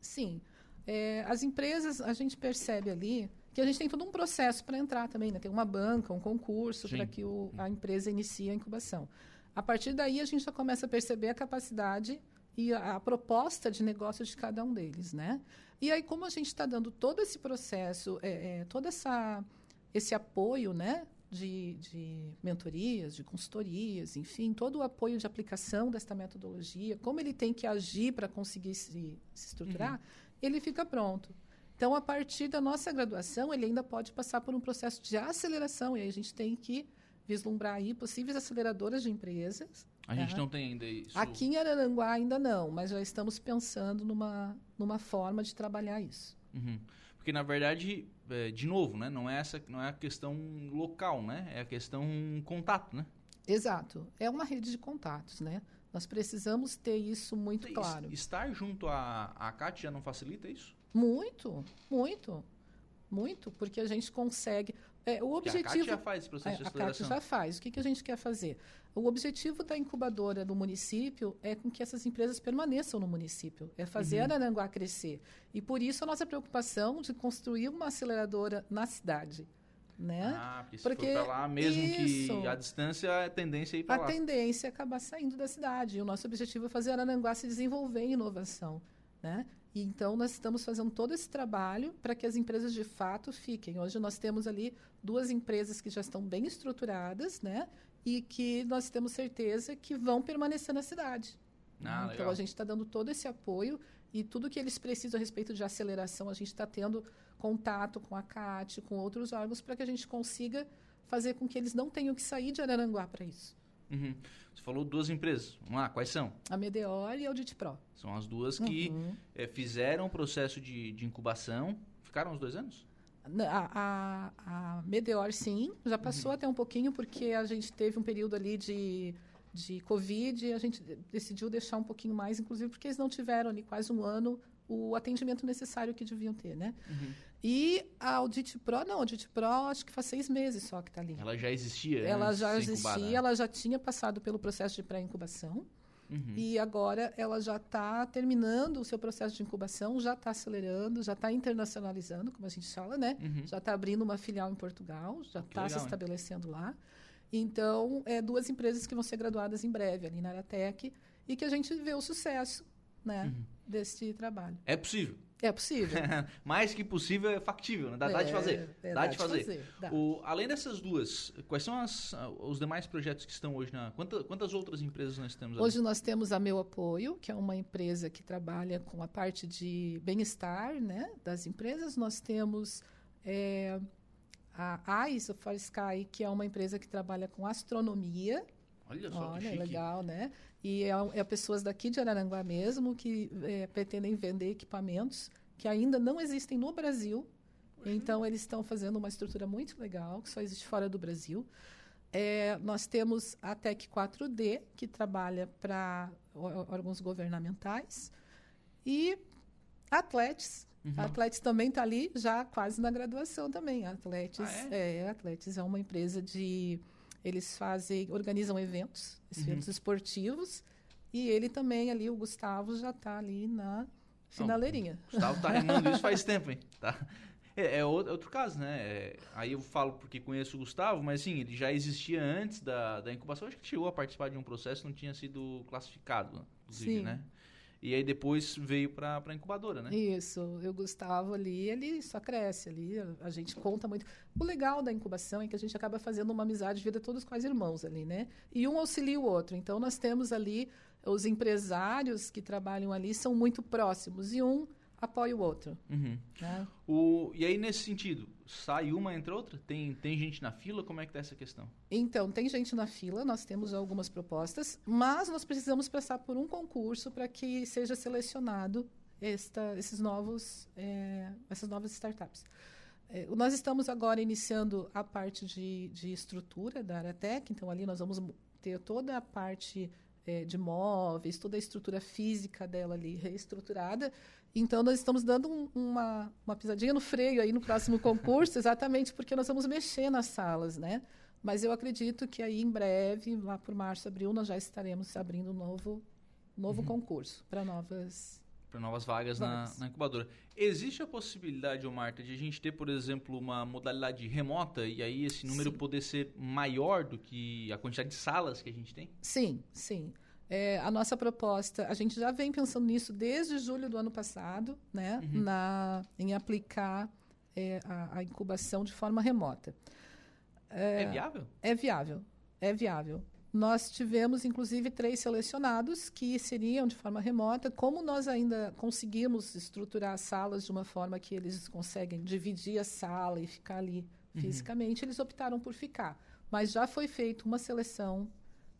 Sim. É, as empresas, a gente percebe ali que a gente tem todo um processo para entrar também, né? Tem uma banca, um concurso
Sim.
para que o, a empresa inicie a incubação. A partir daí, a gente já começa a perceber a capacidade e a, a proposta de negócio de cada um deles, né? E aí, como a gente está dando todo esse processo, é, é, todo essa, esse apoio, né? De, de mentorias, de consultorias, enfim, todo o apoio de aplicação desta metodologia, como ele tem que agir para conseguir se, se estruturar, ele fica pronto. Então, a partir da nossa graduação, ele ainda pode passar por um processo de aceleração, e aí a gente tem que vislumbrar aí possíveis aceleradoras de empresas.
A gente
Aham.
não tem ainda isso.
Aqui em Araranguá ainda não, mas já estamos pensando numa, numa forma de trabalhar isso.
Uhum. Porque, na verdade, é, de novo, né? Não é, essa, não é a questão local, né? É a questão contato, né?
Exato. É uma rede de contatos, né? Nós precisamos ter isso muito
Es-
claro.
Estar junto à, à CAT já não facilita isso?
Muito, muito, muito, porque a gente consegue. é, o
Porque a CAT
objetivo.
já faz esse processo de
É, a CAT
aceleração.
já faz. O que, que a gente quer fazer? O objetivo da incubadora do município é com que essas empresas permaneçam no município, é fazer
Uhum.
Araranguá crescer. E por isso a nossa preocupação de construir uma aceleradora na cidade. Né?
Ah, porque
Porque
for lá, mesmo
isso.
que a distância, a tendência é ir pra
a
lá.
tendência é acabar saindo da cidade. E o nosso objetivo é fazer Araranguá se desenvolver em inovação. Né? E então nós estamos fazendo todo esse trabalho para que as empresas de fato fiquem. Hoje nós temos ali duas empresas que já estão bem estruturadas, né? E que nós temos certeza que vão permanecer na cidade.
Ah,
então
legal.
a gente está dando todo esse apoio e tudo que eles precisam a respeito de aceleração, a gente está tendo contato com a CAT, com outros órgãos, para que a gente consiga fazer com que eles não tenham que sair de Araranguá para isso.
Uhum. Você falou duas empresas. Vamos lá, quais são?
A Medeor e a Audit Pro.
São as duas que
Uhum.
eh, fizeram o processo de, de incubação. Ficaram os dois anos?
A, a, a Medeor, sim, já passou
Uhum.
até um pouquinho, porque a gente teve um período ali de, de Covid e a gente decidiu deixar um pouquinho mais, inclusive porque eles não tiveram ali quase um ano o atendimento necessário que deviam ter, né?
Uhum.
E a Audit Pro, não, a Audit Pro acho que faz seis meses só que está ali.
Ela já existia?
Ela já existia, ela já tinha passado pelo processo de pré-incubação
Uhum.
e agora ela já está terminando o seu processo de incubação, já está acelerando, já está internacionalizando, como a gente fala, né?
Uhum.
Já está abrindo uma filial em Portugal, já está se estabelecendo lá. Então, é duas empresas que vão ser graduadas em breve ali na Aratec e que a gente vê o sucesso, né,
Uhum.
desse trabalho.
É possível.
É possível.
Mais que possível é factível, né? Dá, dá de
É,
fazer.
é,
dá de fazer.
dá.
O, além dessas duas, quais são as- os demais projetos que estão hoje na. Quanta- quantas outras empresas nós temos ali?
Hoje nós temos a Meu Apoio, que é uma empresa que trabalha com a parte de bem-estar né, das empresas. Nós temos é, a Ice for Sky, que é uma empresa que trabalha com astronomia.
Olha só que
Olha,
chique.
legal, né? E é, é pessoas daqui de Araranguá mesmo que é, pretendem vender equipamentos que ainda não existem no Brasil. Então, eles estão fazendo uma estrutura muito legal, que só existe fora do Brasil. É, nós temos a Tec 4D, que trabalha para órgãos governamentais. E Atletes.
Uhum.
A Atletes também está ali, já quase na graduação também. A Atletes
Ah,
é? a Atletes é uma empresa de... Eles fazem, organizam eventos,
Uhum.
eventos esportivos. E ele também ali, o Gustavo, já está ali na finaleirinha.
O Gustavo tá remando isso faz tempo, hein? Tá. É, é outro, é outro caso, né? É, aí eu falo porque conheço o Gustavo, mas sim, ele já existia antes da, da incubação. Acho que ele chegou a participar de um processo não tinha sido classificado, inclusive,
Sim.
né? E aí depois veio pra, pra incubadora, né?
Isso, e o Gustavo ali, ele só cresce ali, a- a gente conta muito. O legal da incubação é que a gente acaba fazendo uma amizade de vida todos quase irmãos ali, né? E um auxilia o outro. Então nós temos ali os empresários que trabalham ali são muito próximos e um apoia o outro,
Uhum.
né?
O, e aí, nesse sentido, sai uma entre outra? Tem, tem gente na fila? Como é que tá essa questão?
Então, tem gente na fila, nós temos algumas propostas, mas nós precisamos passar por um concurso para que seja selecionado esta, esses novos, eh, essas novas startups. Eh, nós estamos agora iniciando a parte de, de estrutura da Aratec, então ali nós vamos mo- ter toda a parte eh, de móveis, toda a estrutura física dela ali reestruturada. Então, nós estamos dando um- uma, uma pisadinha no freio aí no próximo concurso, exatamente porque nós vamos mexer nas salas, né? Mas eu acredito que aí em breve, lá por março, abril, nós já estaremos abrindo um novo, novo concurso para novas.
Para novas vagas na,
Vagas.
na incubadora. Existe a possibilidade, Marta, de a gente ter, por exemplo, uma modalidade remota e aí esse número
Sim.
poder ser maior do que a quantidade de salas que a gente tem?
Sim, sim. É, a nossa proposta, a gente já vem pensando nisso desde julho do ano passado, né? Na, em aplicar é, a, a incubação de forma remota.
É, viável?
É viável, é viável. Nós tivemos, inclusive, três selecionados que seriam de forma remota. Como nós ainda conseguimos estruturar as salas de uma forma que eles conseguem dividir a sala e ficar ali fisicamente, eles optaram por ficar. Mas já foi feita uma seleção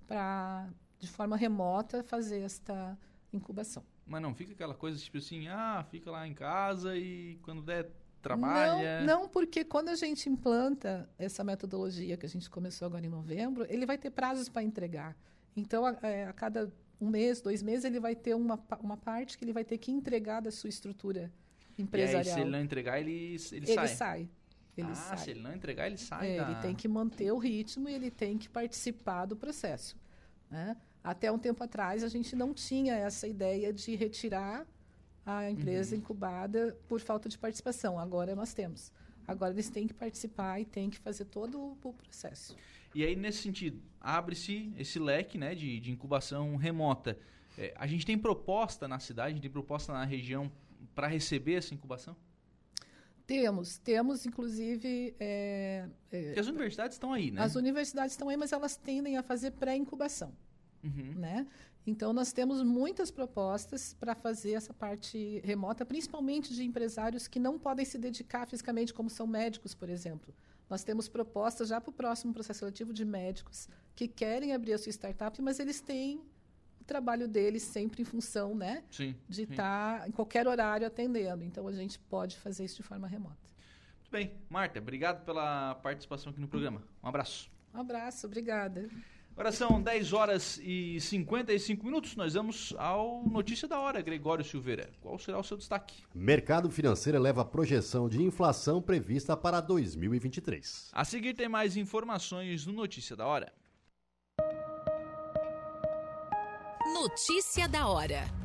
para, de forma remota, fazer esta incubação.
Mas não, fica aquela coisa tipo assim, ah, fica lá em casa e quando der, trabalha.
Não, não, porque quando a gente implanta essa metodologia que a gente começou agora em novembro, ele vai ter prazos para entregar. Então, a, é, a cada um mês, dois meses, ele vai ter uma, uma parte que ele vai ter que entregar da sua estrutura
E aí,
empresarial.
se ele não entregar, ele, ele,
Ele
sai.
sai. Ele
ah,
sai.
se ele não entregar, ele sai.
É,
da...
Ele tem que manter o ritmo e ele tem que participar do processo. né? Até um tempo atrás, a gente não tinha essa ideia de retirar a empresa incubada por falta de participação. Agora nós temos. Agora eles têm que participar e têm que fazer todo o processo.
E aí, nesse sentido, abre-se esse leque né, de, de incubação remota. É, a gente tem proposta na cidade, a gente tem proposta na região para receber essa incubação?
Temos, temos inclusive. É,
é, as universidades estão aí, né?
As universidades estão aí, mas elas tendem a fazer pré-incubação. Uhum. Né? Então, nós temos muitas propostas para fazer essa parte remota, principalmente de empresários que não podem se dedicar fisicamente, como são médicos, por exemplo. Nós temos propostas já para o próximo processo seletivo de médicos que querem abrir a sua startup, mas eles têm o trabalho deles sempre em função né, sim, de estar tá em qualquer horário atendendo. Então, a gente pode fazer isso de forma remota.
Muito bem. Marta, obrigado pela participação aqui no programa. Um abraço.
Um abraço, obrigada.
Agora são 10 horas e 55 minutos. Nós vamos ao Notícia da Hora, Gregório Silveira. Qual será o seu destaque?
Mercado financeiro eleva a projeção de inflação prevista para 2023.
A seguir tem mais informações no Notícia da Hora.
Notícia da hora.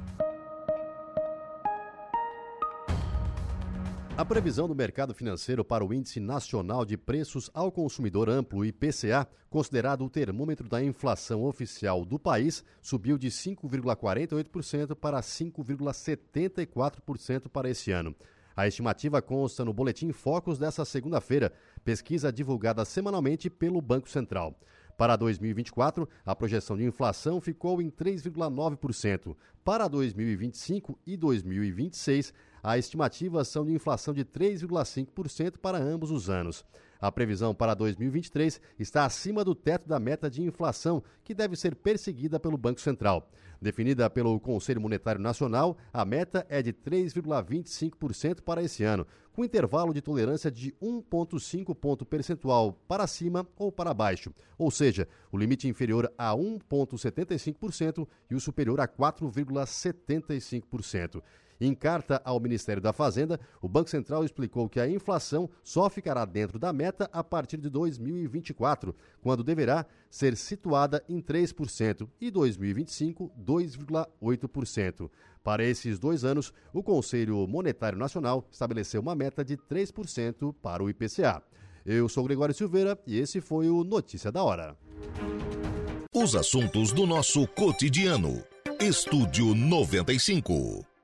A previsão do mercado financeiro para o Índice Nacional de Preços ao Consumidor Amplo, IPCA, considerado o termômetro da inflação oficial do país, subiu de 5,48% para 5,74% para esse ano. A estimativa consta no Boletim Focus dessa segunda-feira, pesquisa divulgada semanalmente pelo Banco Central. Para 2024, a projeção de inflação ficou em 3,9%. Para 2025 e 2026, a estimativa são de inflação de 3,5% para ambos os anos. A previsão para 2023 está acima do teto da meta de inflação, que deve ser perseguida pelo Banco Central. Definida pelo Conselho Monetário Nacional, a meta é de 3,25% para esse ano, com intervalo de tolerância de 1,5 ponto percentual para cima ou para baixo, ou seja, o limite inferior a 1,75% e o superior a 4,75%. Em carta ao Ministério da Fazenda, o Banco Central explicou que a inflação só ficará dentro da meta a partir de 2024, quando deverá ser situada em 3% e 2025 2,8%. Para esses dois anos, o Conselho Monetário Nacional estabeleceu uma meta de 3% para o IPCA. Eu sou Gregório Silveira e esse foi o Notícia da Hora.
Os assuntos do nosso cotidiano. Estúdio 95.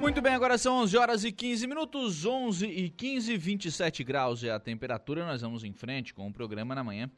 Muito bem, agora são 11 horas e 15 minutos, 11 e 15, 27 graus é a temperatura. Nós vamos em frente com o programa na manhã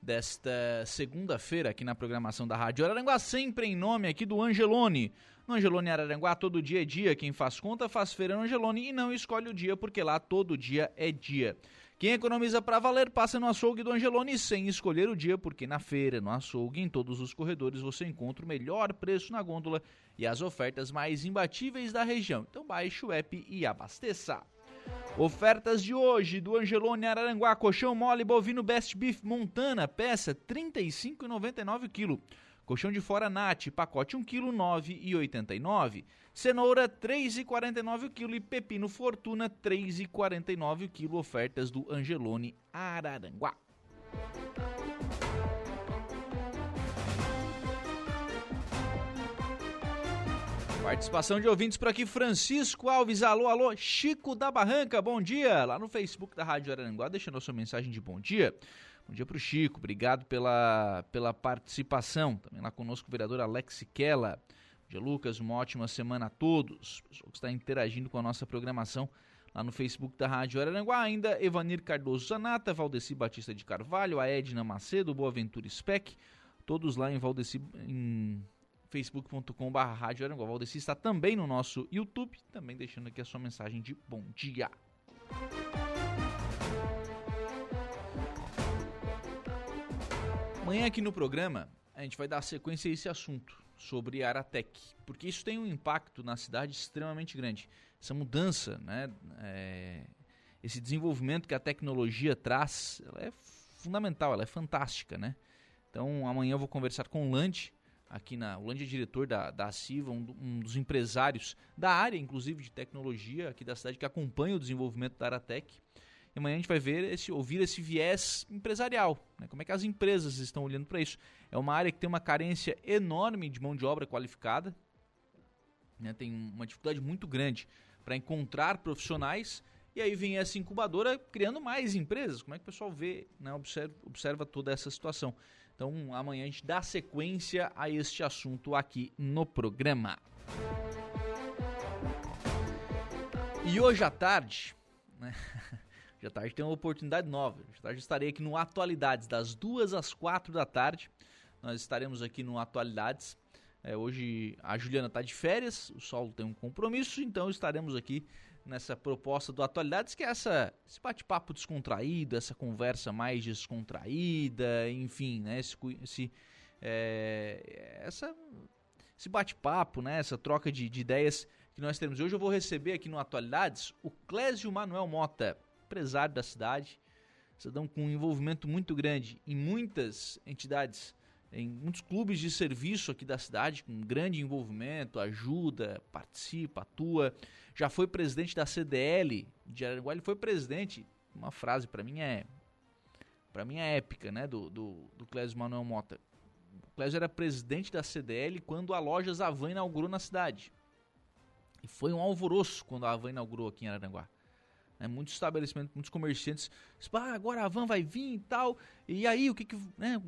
desta segunda-feira aqui na programação da Rádio Araranguá, sempre em nome aqui do Angelone. No Angelone Araranguá, todo dia é dia. Quem faz conta faz feira no Angelone e não escolhe o dia, porque lá todo dia é dia. Quem economiza para valer passa no açougue do Angelone sem escolher o dia, porque na feira, no açougue, em todos os corredores você encontra o melhor preço na gôndola e as ofertas mais imbatíveis da região. Então baixe o app e abasteça. Ofertas de hoje do Angelone Araranguá, colchão mole bovino Best Beef Montana, peça R$ 35,99 kg. Colchão de fora Nat, pacote 1 kg, 9,89. Cenoura 3,49 o quilo e pepino Fortuna 3,49 o quilo. Ofertas do Angelone Araranguá. Participação de ouvintes por aqui, Francisco Alves, alô, alô, Chico da Barranca, bom dia, lá no Facebook da Rádio Araranguá, deixando a sua mensagem de bom dia. Bom dia para o Chico, obrigado pela, pela participação. Também lá conosco o vereador Alex Kella. Dia, Lucas, uma ótima semana a todos. Pessoal que está interagindo com a nossa programação lá no Facebook da Rádio Araranguá. Ainda Evanir Cardoso Zanata, Valdeci Batista de Carvalho, a Edna Macedo, Boaventura Spec, todos lá em Valdeci, em facebook.com.br Rádio Araranguá. Valdeci está também no nosso YouTube, também deixando aqui a sua mensagem de bom dia. Amanhã aqui no programa a gente vai dar sequência a esse assunto sobre Aratec, porque isso tem um impacto na cidade extremamente grande. Essa mudança, né, é, esse desenvolvimento que a tecnologia traz, ela é fundamental, ela é fantástica, né? Então amanhã eu vou conversar com o Lande, aqui na. O Lande é diretor da, da CIVA, um, um, dos empresários da área, inclusive, de tecnologia aqui da cidade, que acompanha o desenvolvimento da Aratec. E amanhã a gente vai ver esse, ouvir esse viés empresarial, né? como é que as empresas estão olhando para isso. É uma área que tem uma carência enorme de mão de obra qualificada. né, tem uma dificuldade muito grande para encontrar profissionais. E aí vem essa incubadora criando mais empresas. Como é que o pessoal vê, né, observa, observa toda essa situação? Então amanhã a gente dá sequência a este assunto aqui no programa. E hoje à tarde, né? À tarde tem uma oportunidade nova. À tarde estarei aqui no Atualidades, das duas às quatro da tarde. Nós estaremos aqui no Atualidades. É, hoje a Juliana está de férias, o Saulo tem um compromisso, então estaremos aqui nessa proposta do Atualidades, que é essa, esse bate-papo descontraído, essa conversa mais descontraída, enfim, né? Esse, esse, é, essa, esse bate-papo, né? Essa troca de, de ideias que nós temos. Hoje eu vou receber aqui no Atualidades o Clésio Manuel Mota empresário da cidade, cidadão com um envolvimento muito grande em muitas entidades, em muitos clubes de serviço aqui da cidade, com grande envolvimento, ajuda, participa, atua. Já foi presidente da CDL de Araranguá, ele foi presidente. Uma frase para mim é para mim é épica, né, do, do, do Clésio Manuel Mota. O Clésio era presidente da CDL quando a loja Zavan inaugurou na cidade. E foi um alvoroço quando a Avan inaugurou aqui em Araranguá. Né? Muitos estabelecimentos, muitos comerciantes, ah, agora a van vai vir e tal, e aí o que que, né,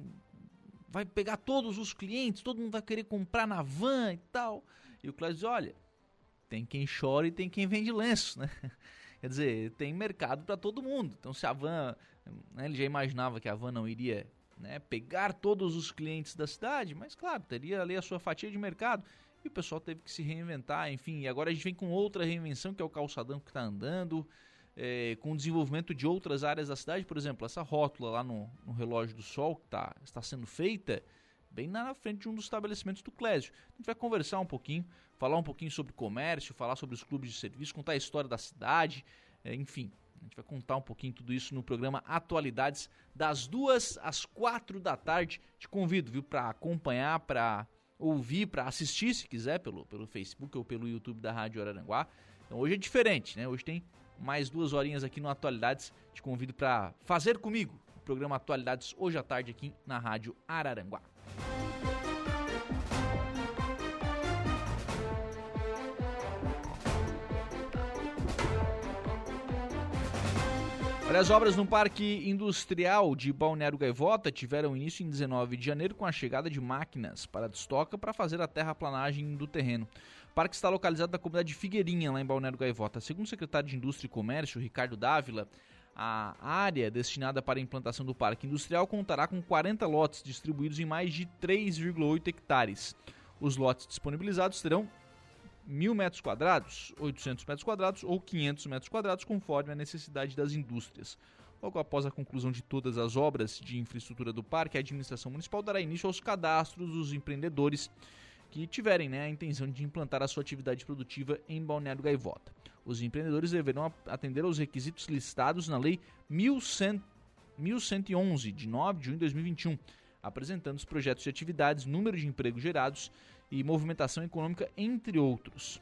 vai pegar todos os clientes, todo mundo vai querer comprar na van e tal. E o Cláudio diz, olha, tem quem chora e tem quem vende lenço, né? Quer dizer, tem mercado para todo mundo. Então se a van, né, ele já imaginava que a van não iria né, pegar todos os clientes da cidade, mas claro, teria ali a sua fatia de mercado. E o pessoal teve que se reinventar, enfim. E agora a gente vem com outra reinvenção, que é o calçadão que está andando é, com o desenvolvimento de outras áreas da cidade, por exemplo, essa rótula lá no, no relógio do sol que tá, está sendo feita bem na frente de um dos estabelecimentos do Clésio. A gente vai conversar um pouquinho, falar um pouquinho sobre comércio, falar sobre os clubes de serviço, contar a história da cidade, é, enfim. A gente vai contar um pouquinho tudo isso no programa Atualidades, das duas às quatro da tarde. Te convido, viu, para acompanhar, para ouvir, para assistir, se quiser, pelo, pelo Facebook ou pelo YouTube da Rádio Araranguá. Então hoje é diferente, né? Hoje tem mais duas horinhas aqui no Atualidades. Te convido para fazer comigo o programa Atualidades hoje à tarde aqui na Rádio Araranguá. As obras no Parque Industrial de Balneário Gaivota tiveram início em 19 de janeiro com a chegada de máquinas para destoca para fazer a terraplanagem do terreno. O parque está localizado na comunidade de Figueirinha, lá em Balneário Gaivota. Segundo o secretário de Indústria e Comércio, Ricardo Dávila, a área destinada para a implantação do parque industrial contará com 40 lotes distribuídos em mais de 3,8 hectares. Os lotes disponibilizados terão 1.000 metros quadrados, 800 metros quadrados ou 500 metros quadrados, conforme a necessidade das indústrias. Logo após a conclusão de todas as obras de infraestrutura do parque, a administração municipal dará início aos cadastros dos empreendedores que tiverem né, a intenção de implantar a sua atividade produtiva em Balneário Gaivota. Os empreendedores deverão atender aos requisitos listados na Lei 1111, de 9 de junho de 2021, apresentando os projetos de atividades, número de empregos gerados e movimentação econômica, entre outros.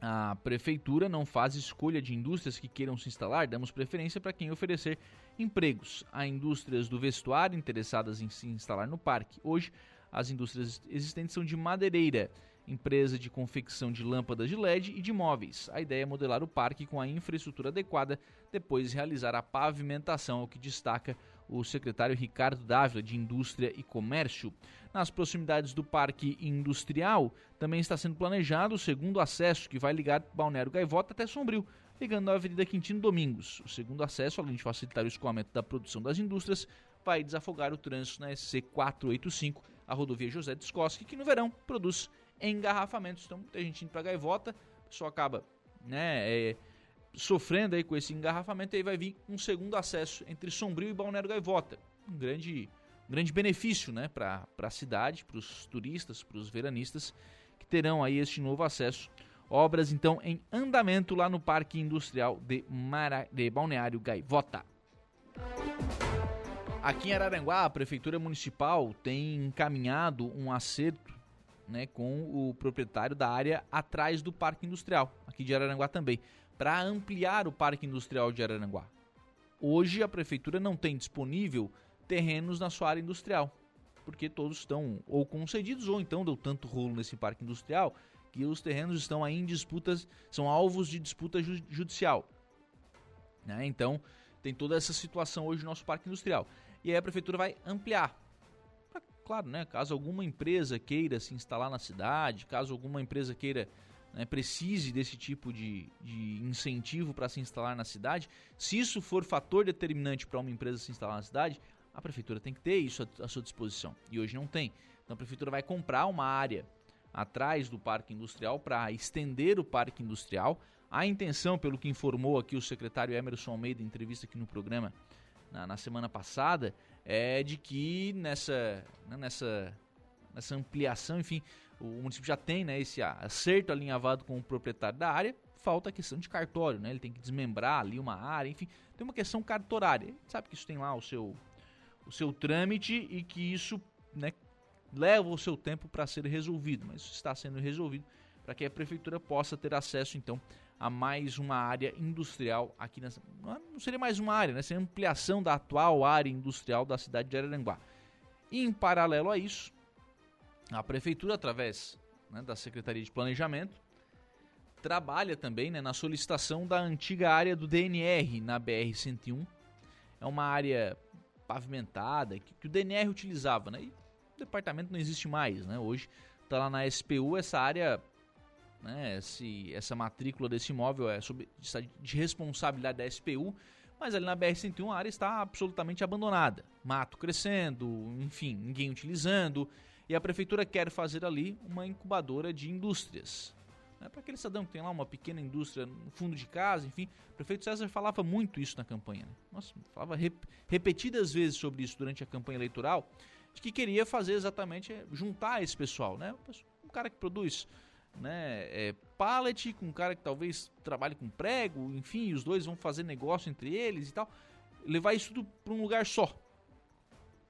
A prefeitura não faz escolha de indústrias que queiram se instalar, damos preferência para quem oferecer empregos. Há indústrias do vestuário interessadas em se instalar no parque. Hoje, as indústrias existentes são de madeireira, empresa de confecção de lâmpadas de LED e de móveis. A ideia é modelar o parque com a infraestrutura adequada, depois realizar a pavimentação, o que destaca o secretário Ricardo Dávila, de Indústria e Comércio. Nas proximidades do Parque Industrial, também está sendo planejado o segundo acesso, que vai ligar Balneário Gaivota até Sombrio, ligando a Avenida Quintino Domingos. O segundo acesso, além de facilitar o escoamento da produção das indústrias, vai desafogar o trânsito na SC 485 a rodovia José de Skoski, que no verão produz engarrafamentos. Então, muita gente indo para Gaivota, o pessoal acaba né, é, sofrendo aí com esse engarrafamento, e aí vai vir um segundo acesso entre Sombrio e Balneário Gaivota. Um grande, um grande benefício né, para a cidade, para os turistas, para os veranistas, que terão aí este novo acesso. Obras, então, em andamento lá no Parque Industrial de, Mara, de Balneário Gaivota. Aqui em Araranguá, a Prefeitura Municipal tem encaminhado um acerto né, com o proprietário da área atrás do Parque Industrial, aqui de Araranguá também, para ampliar o Parque Industrial de Araranguá. Hoje a Prefeitura não tem disponível terrenos na sua área industrial, porque todos estão ou concedidos ou então deu tanto rolo nesse Parque Industrial que os terrenos estão aí em disputas, são alvos de disputa ju judicial. Né? Então, tem toda essa situação hoje no nosso parque industrial. E aí a prefeitura vai ampliar. Pra, claro, né, caso alguma empresa queira se instalar na cidade, caso alguma empresa queira né, precise desse tipo de, de incentivo para se instalar na cidade, se isso for fator determinante para uma empresa se instalar na cidade, a prefeitura tem que ter isso à, à sua disposição. E hoje não tem. Então a prefeitura vai comprar uma área atrás do parque industrial para estender o parque industrial. A intenção, pelo que informou aqui o secretário Emerson Almeida em entrevista aqui no programa na, na semana passada, é de que nessa, né, nessa, nessa ampliação, enfim, o município já tem né, esse acerto alinhavado com o proprietário da área, falta a questão de cartório, né? Ele tem que desmembrar ali uma área, enfim, tem uma questão cartorária. Ele sabe que isso tem lá o seu, o seu trâmite e que isso né, leva o seu tempo para ser resolvido, mas isso está sendo resolvido para que a prefeitura possa ter acesso então a mais uma área industrial aqui nessa. Não seria mais uma área, né? Seria ampliação da atual área industrial da cidade de Araranguá. E em paralelo a isso, a prefeitura, através né, da Secretaria de Planejamento, trabalha também né, na solicitação da antiga área do DNR na BR-101. É uma área pavimentada que, que, o DNR utilizava, né? E o departamento não existe mais, né? Hoje está lá na SPU essa área, né? Esse, essa matrícula desse imóvel é sob, de responsabilidade da SPU, mas ali na BR-101 a área está absolutamente abandonada. Mato crescendo, enfim, ninguém utilizando. E a prefeitura quer fazer ali uma incubadora de indústrias. Né? Para aquele cidadão que tem lá uma pequena indústria no fundo de casa, enfim. O prefeito César falava muito isso na campanha. Né? Nossa, falava rep repetidas vezes sobre isso durante a campanha eleitoral, de que queria fazer exatamente, é, juntar esse pessoal. Né? Um cara que produz né, é, pallet com um cara que talvez trabalhe com prego, enfim, os dois vão fazer negócio entre eles e tal. Levar isso tudo para um lugar só.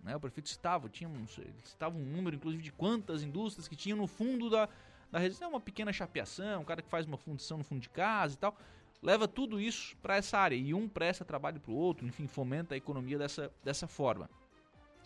Né? O prefeito citava, tinha um, citava um número, inclusive, de quantas indústrias que tinham no fundo da, da região. É uma pequena chapeação, um cara que faz uma fundição no fundo de casa e tal. Leva tudo isso para essa área e um presta trabalho para o outro, enfim, fomenta a economia dessa, dessa forma.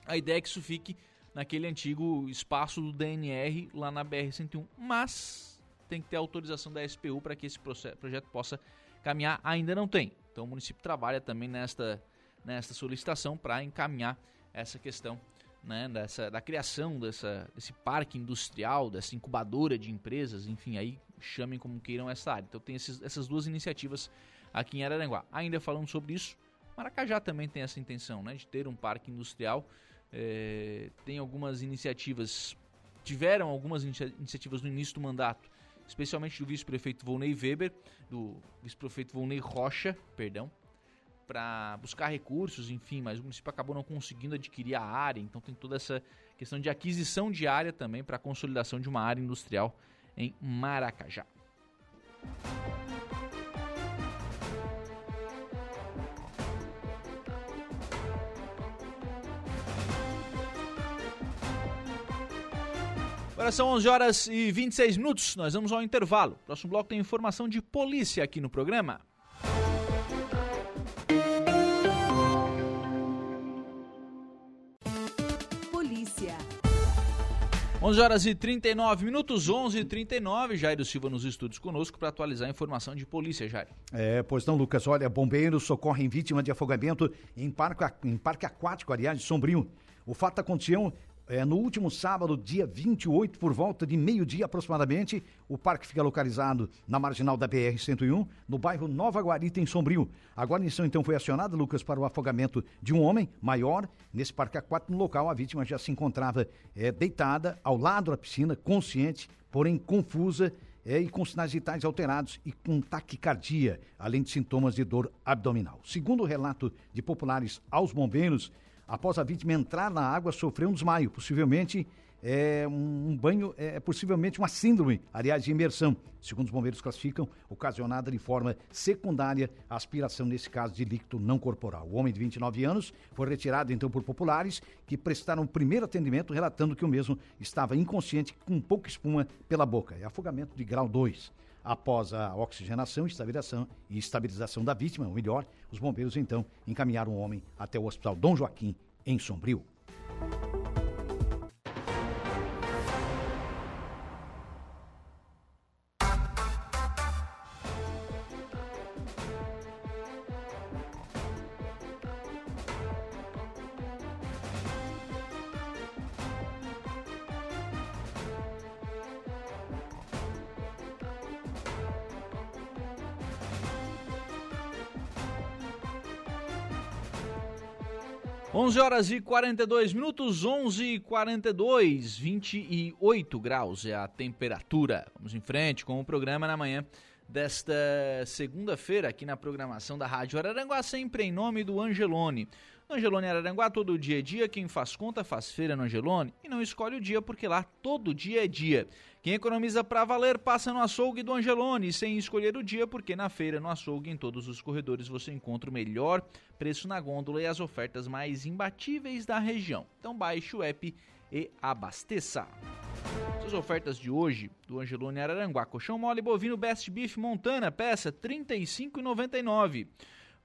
A ideia é que isso fique naquele antigo espaço do DNR lá na BR-101, mas tem que ter autorização da SPU para que esse projeto possa caminhar. Ainda não tem. Então o município trabalha também nesta, nesta solicitação para encaminhar essa questão né, dessa, da criação dessa, desse parque industrial, dessa incubadora de empresas, enfim, aí chamem como queiram essa área. Então tem esses, essas duas iniciativas aqui em Araranguá. Ainda falando sobre isso, Maracajá também tem essa intenção né, de ter um parque industrial. É, tem algumas iniciativas, tiveram algumas iniciativas no início do mandato, especialmente do vice-prefeito Volney Weber, do vice-prefeito Volney Rocha, perdão, para buscar recursos, enfim, mas o município acabou não conseguindo adquirir a área, então tem toda essa questão de aquisição de área também para a consolidação de uma área industrial em Maracajá. Agora são 11 horas e 26 minutos, nós vamos ao intervalo. Próximo bloco tem informação de polícia aqui no programa. 11 horas e 39 minutos, 11 e 39 Jairo Silva nos estúdios conosco para atualizar a informação de polícia, Jairo.
É, pois não, Lucas. Olha, bombeiros socorrem vítima de afogamento em parque, em parque aquático, aliás, de Sombrio. O fato aconteceu é, no último sábado, dia 28, por volta de meio-dia aproximadamente, o parque fica localizado na marginal da BR-101, no bairro Nova Guarita, em Sombrio. A guarnição então foi acionada, Lucas, para o afogamento de um homem maior nesse parque aquático. No local, a vítima já se encontrava é, deitada ao lado da piscina, consciente, porém confusa é, e com sinais vitais alterados e com taquicardia, além de sintomas de dor abdominal. Segundo o relato de populares aos bombeiros, após a vítima entrar na água, sofreu um desmaio, possivelmente é, um banho, é, possivelmente uma síndrome, aliás, de imersão. Segundo os bombeiros classificam, ocasionada de forma secundária a aspiração, nesse caso, de líquido não corporal. O homem de 29 anos foi retirado, então, por populares que prestaram o primeiro atendimento, relatando que o mesmo estava inconsciente, com pouca espuma pela boca. É afogamento de grau 2. Após a oxigenação e estabilização, e estabilização da vítima, ou melhor, os bombeiros então encaminharam o homem até o Hospital Dom Joaquim, em Sombrio.
Horas e 42 minutos, 11 e 42, 28 graus é a temperatura. Vamos em frente com o programa na manhã desta segunda-feira aqui na programação da Rádio Araranguá, sempre em nome do Angelone. Angelone Araranguá, todo dia é dia, quem faz conta faz feira no Angelone e não escolhe o dia porque lá todo dia é dia. Quem economiza para valer passa no açougue do Angelone, sem escolher o dia, porque na feira, no açougue, em todos os corredores você encontra o melhor preço na gôndola e as ofertas mais imbatíveis da região. Então baixe o app e abasteça. As ofertas de hoje do Angelone Araranguá, colchão mole bovino Best Beef Montana, peça R$ 35,99.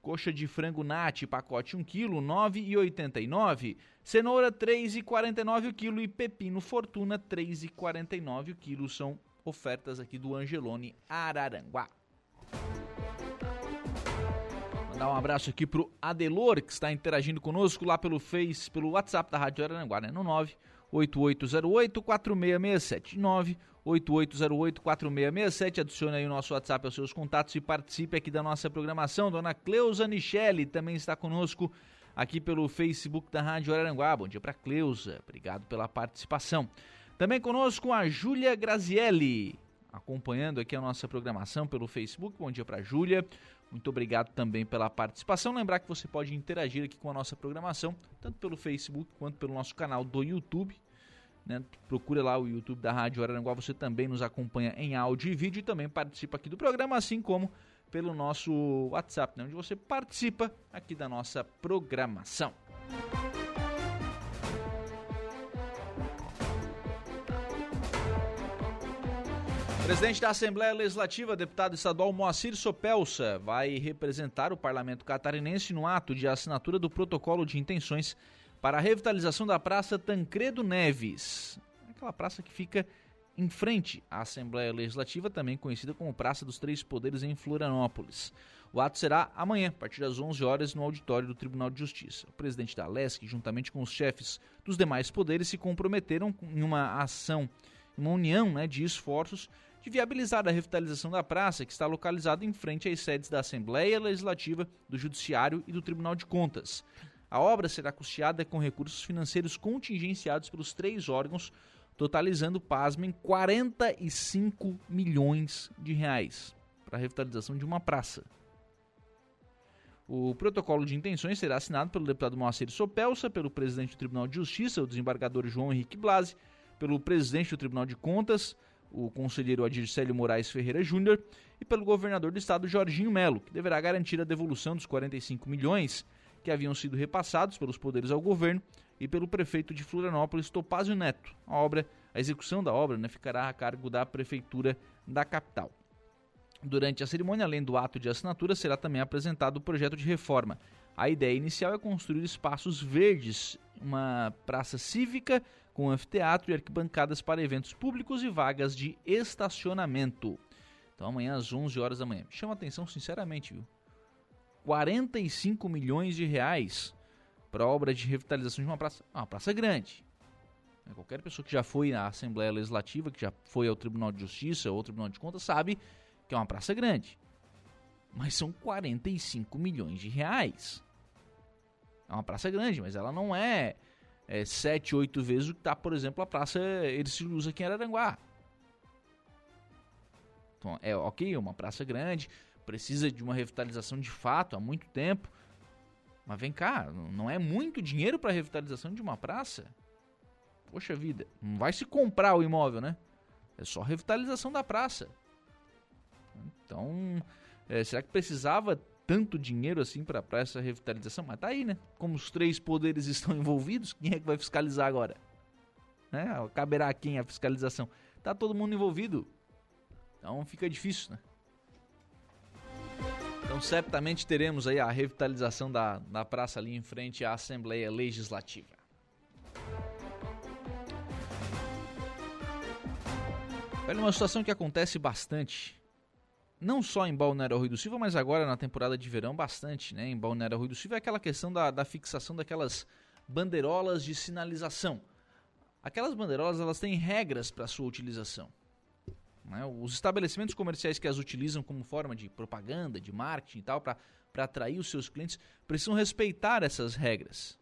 Coxa de frango nati, pacote 1 kg, 9,89. Cenoura 3,49 o quilo e pepino fortuna 3,49 o quilo. São ofertas aqui do Angelone Araranguá. Mandar um abraço aqui pro Adelor, que está interagindo conosco lá pelo Face, pelo WhatsApp da Rádio Araranguá, né? No 98808 4667 9 8808-4667. Adicione aí o nosso WhatsApp aos seus contatos e participe aqui da nossa programação. Dona Cleusa Nichelle também está conosco aqui pelo Facebook da Rádio Araranguá. Bom dia para Cleusa, obrigado pela participação. Também conosco a Júlia Grazielli, acompanhando aqui a nossa programação pelo Facebook. Bom dia para Júlia. Muito obrigado também pela participação. Lembrar que você pode interagir aqui com a nossa programação, tanto pelo Facebook quanto pelo nosso canal do YouTube. Né? Procura lá o YouTube da Rádio Araranguá, você também nos acompanha em áudio e vídeo e também participa aqui do programa, assim como pelo nosso WhatsApp, né? onde você participa aqui da nossa programação. Presidente da Assembleia Legislativa, deputado estadual Moacir Sopelsa, vai representar o parlamento catarinense no ato de assinatura do protocolo de intenções para a revitalização da Praça Tancredo Neves, aquela praça que fica em frente à Assembleia Legislativa, também conhecida como Praça dos Três Poderes em Florianópolis. O ato será amanhã, a partir das 11 horas, no auditório do Tribunal de Justiça. O presidente da LESC, juntamente com os chefes dos demais poderes, se comprometeram em uma ação, uma união né, de esforços de viabilizar a revitalização da praça, que está localizada em frente às sedes da Assembleia Legislativa, do Judiciário e do Tribunal de Contas. A obra será custeada com recursos financeiros contingenciados pelos três órgãos, totalizando, pasmem, 45 milhões de reais para a revitalização de uma praça. O protocolo de intenções será assinado pelo deputado Moacir Sopelsa, pelo presidente do Tribunal de Justiça, o desembargador João Henrique Blasi, pelo presidente do Tribunal de Contas, o conselheiro Adircélio Moraes Ferreira Júnior, e pelo governador do estado Jorginho Melo, que deverá garantir a devolução dos 45 milhões que haviam sido repassados pelos poderes ao governo e pelo prefeito de Florianópolis, Topázio Neto. A obra, a execução da obra né, ficará a cargo da prefeitura da capital. Durante a cerimônia, além do ato de assinatura, será também apresentado o projeto de reforma. A ideia inicial é construir espaços verdes, uma praça cívica com anfiteatro e arquibancadas para eventos públicos e vagas de estacionamento. Então amanhã às 11 horas da manhã. Chama atenção sinceramente, viu? 45 milhões de reais para obra de revitalização de uma praça, uma praça grande. Qualquer pessoa que já foi à Assembleia Legislativa, que já foi ao Tribunal de Justiça ou Tribunal de Contas, sabe que é uma praça grande. Mas são 45 milhões de reais. É uma praça grande, mas ela não é, é 7, 8 vezes o que está, por exemplo, a Praça Ercílio aqui em Araranguá. Então, é ok, é uma praça grande, precisa de uma revitalização de fato há muito tempo. Mas vem cá, não é muito dinheiro para revitalização de uma praça? Poxa vida, não vai se comprar o imóvel, né? É só revitalização da praça. Então, é, será que precisava tanto dinheiro assim para essa revitalização? Mas tá aí, né? Como os três poderes estão envolvidos, quem é que vai fiscalizar agora? Né? Caberá a quem a fiscalização? Tá todo mundo envolvido. Então fica difícil, né? Então, certamente teremos aí a revitalização da, da praça ali em frente à Assembleia Legislativa. Olha uma situação que acontece bastante, não só em Balneário Rui do Silva, mas agora na temporada de verão bastante, né? Em Balneário Rui do Silva é aquela questão da, da fixação daquelas bandeirolas de sinalização. Aquelas bandeirolas elas têm regras para sua utilização. Né? Os estabelecimentos comerciais que as utilizam como forma de propaganda, de marketing e tal, para atrair os seus clientes, precisam respeitar essas regras.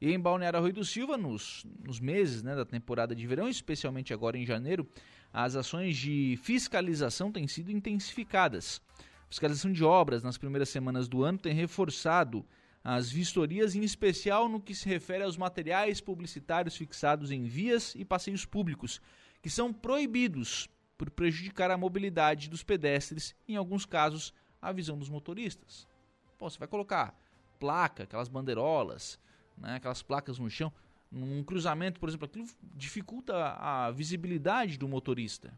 E em Balneário Arroio do Silva, nos, nos meses né, da temporada de verão, especialmente agora em janeiro, as ações de fiscalização têm sido intensificadas. Fiscalização de obras nas primeiras semanas do ano tem reforçado as vistorias, em especial no que se refere aos materiais publicitários fixados em vias e passeios públicos, que são proibidos por prejudicar a mobilidade dos pedestres, em alguns casos, a visão dos motoristas. Pô, você vai colocar placa, aquelas bandeirolas, né, aquelas placas no chão, num cruzamento, por exemplo, aquilo dificulta a visibilidade do motorista.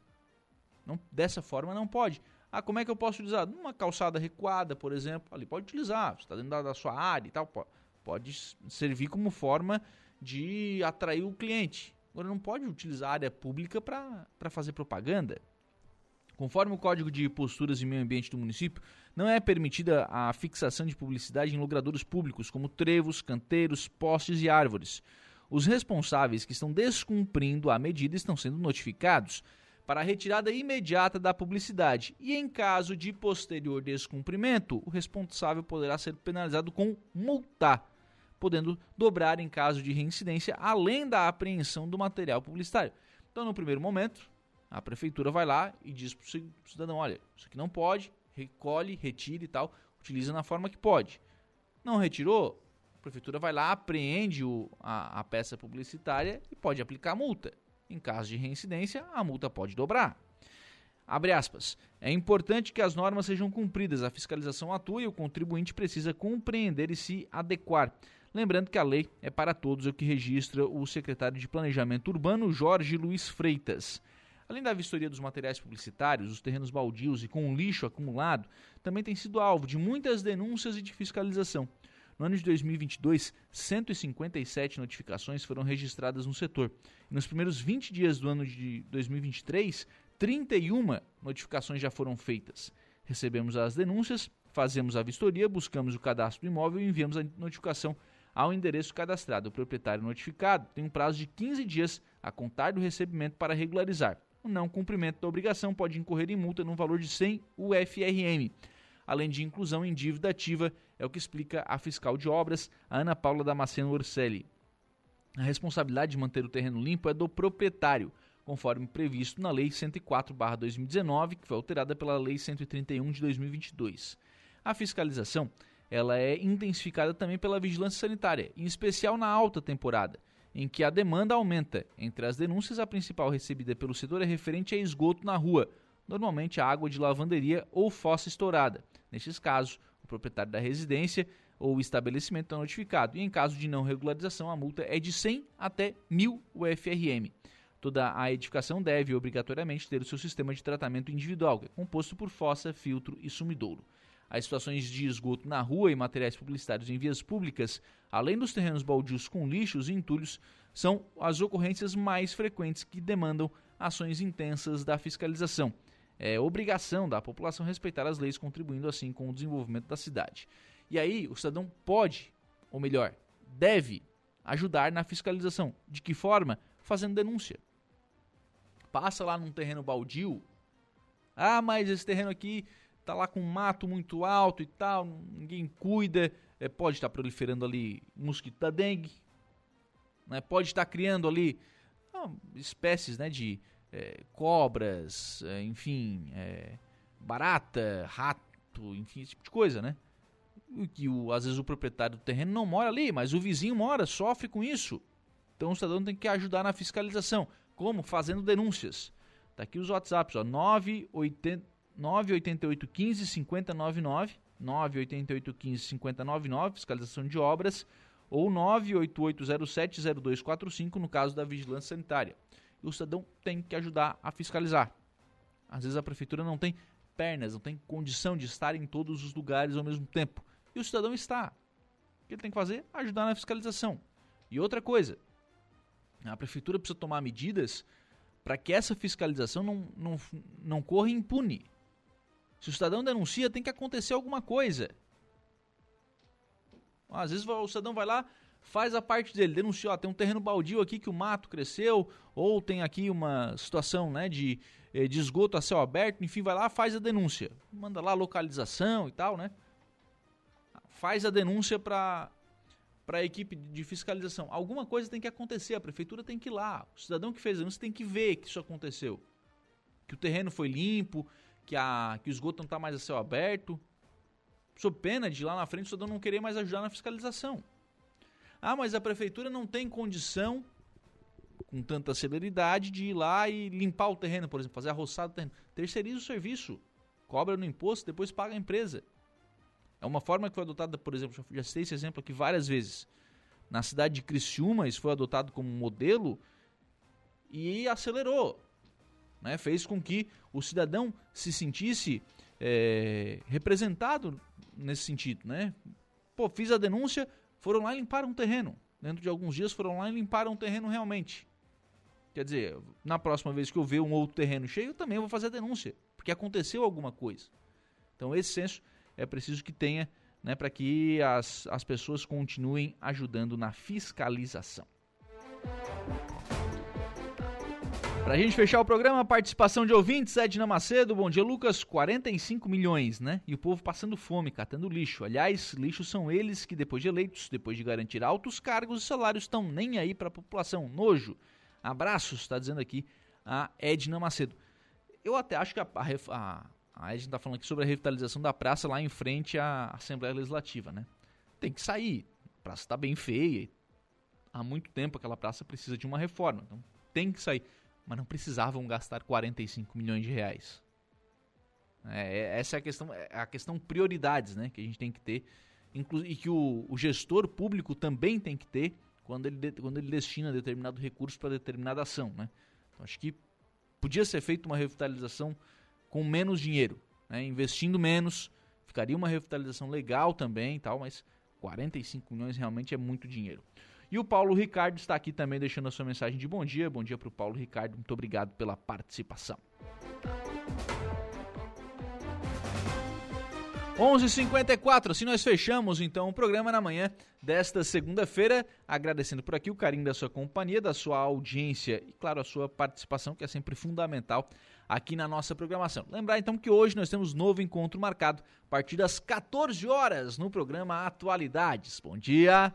Não, dessa forma não pode. Ah, como é que eu posso utilizar? Numa calçada recuada, por exemplo, ali pode utilizar, você está dentro da, da, sua área e tal, pode, pode servir como forma de atrair o cliente. Agora não pode utilizar a área pública para fazer propaganda. Conforme o Código de Posturas e Meio Ambiente do município, não é permitida a fixação de publicidade em logradouros públicos, como trevos, canteiros, postes e árvores. Os responsáveis que estão descumprindo a medida estão sendo notificados para a retirada imediata da publicidade e, em caso de posterior descumprimento, o responsável poderá ser penalizado com multa, podendo dobrar em caso de reincidência, além da apreensão do material publicitário. Então, no primeiro momento, a prefeitura vai lá e diz para o cidadão: olha, isso aqui não pode, recolhe, retire e tal, utiliza na forma que pode. Não retirou, a prefeitura vai lá, apreende o, a, a peça publicitária e pode aplicar multa. Em caso de reincidência, a multa pode dobrar. Abre aspas. É importante que as normas sejam cumpridas, a fiscalização atua e o contribuinte precisa compreender e se adequar. Lembrando que a lei é para todos, é o que registra o secretário de Planejamento Urbano, Jorge Luiz Freitas. Além da vistoria dos materiais publicitários, os terrenos baldios e com lixo acumulado também têm sido alvo de muitas denúncias e de fiscalização. No ano de 2022, 157 notificações foram registradas no setor. E nos primeiros 20 dias do ano de 2023, 31 notificações já foram feitas. Recebemos as denúncias, fazemos a vistoria, buscamos o cadastro do imóvel e enviamos a notificação ao endereço cadastrado. O proprietário notificado tem um prazo de 15 dias a contar do recebimento para regularizar. O não cumprimento da obrigação pode incorrer em multa no valor de 100 UFRM. Além de inclusão em dívida ativa, é o que explica a fiscal de obras, Ana Paula Damasceno Orselli. A responsabilidade de manter o terreno limpo é do proprietário, conforme previsto na Lei 104/2019, que foi alterada pela Lei 131 de 2022. A fiscalização ela é intensificada também pela vigilância sanitária, em especial na alta temporada em que a demanda aumenta. Entre as denúncias, a principal recebida pelo setor é referente a esgoto na rua, normalmente água de lavanderia ou fossa estourada. Nestes casos, o proprietário da residência ou estabelecimento é notificado, e em caso de não regularização, a multa é de 100 até 1000 UFRM. Toda a edificação deve obrigatoriamente ter o seu sistema de tratamento individual, que é composto por fossa, filtro e sumidouro. As situações de esgoto na rua e materiais publicitários em vias públicas, além dos terrenos baldios com lixos e entulhos, são as ocorrências mais frequentes que demandam ações intensas da fiscalização. É obrigação da população respeitar as leis, contribuindo assim com o desenvolvimento da cidade. E aí, o cidadão pode, ou melhor, deve ajudar na fiscalização. De que forma? Fazendo denúncia. Passa lá num terreno baldio. Ah, mas esse terreno aqui tá lá com um mato muito alto e tal, ninguém cuida, é, pode estar proliferando ali mosquito da dengue, né? pode estar criando ali não, espécies né, de é, cobras, é, enfim, é, barata, rato, enfim, esse tipo de coisa, né? Que o, às vezes o proprietário do terreno não mora ali, mas o vizinho mora, sofre com isso. Então o cidadão tem que ajudar na fiscalização. Como? Fazendo denúncias. Tá aqui os WhatsApps, ó, 980 988 15 5099, 988 15 5099, fiscalização de obras, ou 988070245 no caso da vigilância sanitária. E o cidadão tem que ajudar a fiscalizar. Às vezes a prefeitura não tem pernas, não tem condição de estar em todos os lugares ao mesmo tempo. E o cidadão está. O que ele tem que fazer? Ajudar na fiscalização. E outra coisa, a prefeitura precisa tomar medidas para que essa fiscalização não, não, não corra impune. Se o cidadão denuncia, tem que acontecer alguma coisa. Às vezes o cidadão vai lá, faz a parte dele, denunciou, tem um terreno baldio aqui que o mato cresceu, ou tem aqui uma situação né, de, eh, de esgoto a céu aberto, enfim, vai lá, faz a denúncia. Manda lá a localização e tal, né? Faz a denúncia para para a equipe de fiscalização. Alguma coisa tem que acontecer, a prefeitura tem que ir lá. O cidadão que fez a denúncia tem que ver que isso aconteceu. Que o terreno foi limpo, que, a, que o esgoto não está mais a céu aberto. Sob pena de lá na frente o cidadão não querer mais ajudar na fiscalização. Ah, mas a prefeitura não tem condição, com tanta celeridade, de ir lá e limpar o terreno, por exemplo, fazer a roçada do terreno. Terceiriza o serviço, cobra no imposto, depois paga a empresa. É uma forma que foi adotada, por exemplo, já citei esse exemplo aqui várias vezes. Na cidade de Criciúma, isso foi adotado como modelo e acelerou. Né? Fez com que o cidadão se sentisse é, representado nesse sentido. Né? Pô, fiz a denúncia, foram lá e limparam um terreno. Dentro de alguns dias foram lá e limparam um terreno realmente. Quer dizer, na próxima vez que eu ver um outro terreno cheio, eu também vou fazer a denúncia. Porque aconteceu alguma coisa. Então esse senso é preciso que tenha né, para que as, as pessoas continuem ajudando na fiscalização. Para a gente fechar o programa, participação de ouvintes, Edna Macedo, bom dia Lucas, 45 milhões, né? E o povo passando fome, catando lixo. Aliás, lixo são eles que depois de eleitos, depois de garantir altos cargos e salários, estão nem aí para a população. Nojo. Abraços, está dizendo aqui a Edna Macedo. Eu até acho que a, a, a gente está falando aqui sobre a revitalização da praça lá em frente à Assembleia Legislativa, né? Tem que sair. A praça está bem feia. Há muito tempo aquela praça precisa de uma reforma. Então tem que sair. Mas não precisavam gastar 45 milhões de reais. É, é, essa é a questão, é a questão prioridades, né? Que a gente tem que ter. E que o, o gestor público também tem que ter quando ele, quando ele destina determinado recurso para determinada ação, né? Então acho que podia ser feita uma revitalização com menos dinheiro, né? investindo menos, ficaria uma revitalização legal também, tal, mas 45 milhões realmente é muito dinheiro. E o Paulo Ricardo está aqui também deixando a sua mensagem de bom dia. Bom dia para o Paulo Ricardo, muito obrigado pela participação. 11:54. Assim nós fechamos então o programa na manhã desta segunda-feira, agradecendo por aqui o carinho da sua companhia, da sua audiência e claro a sua participação que é sempre fundamental aqui na nossa programação. Lembrar então que hoje nós temos novo encontro marcado a partir das 14 horas no programa Atualidades. Bom dia.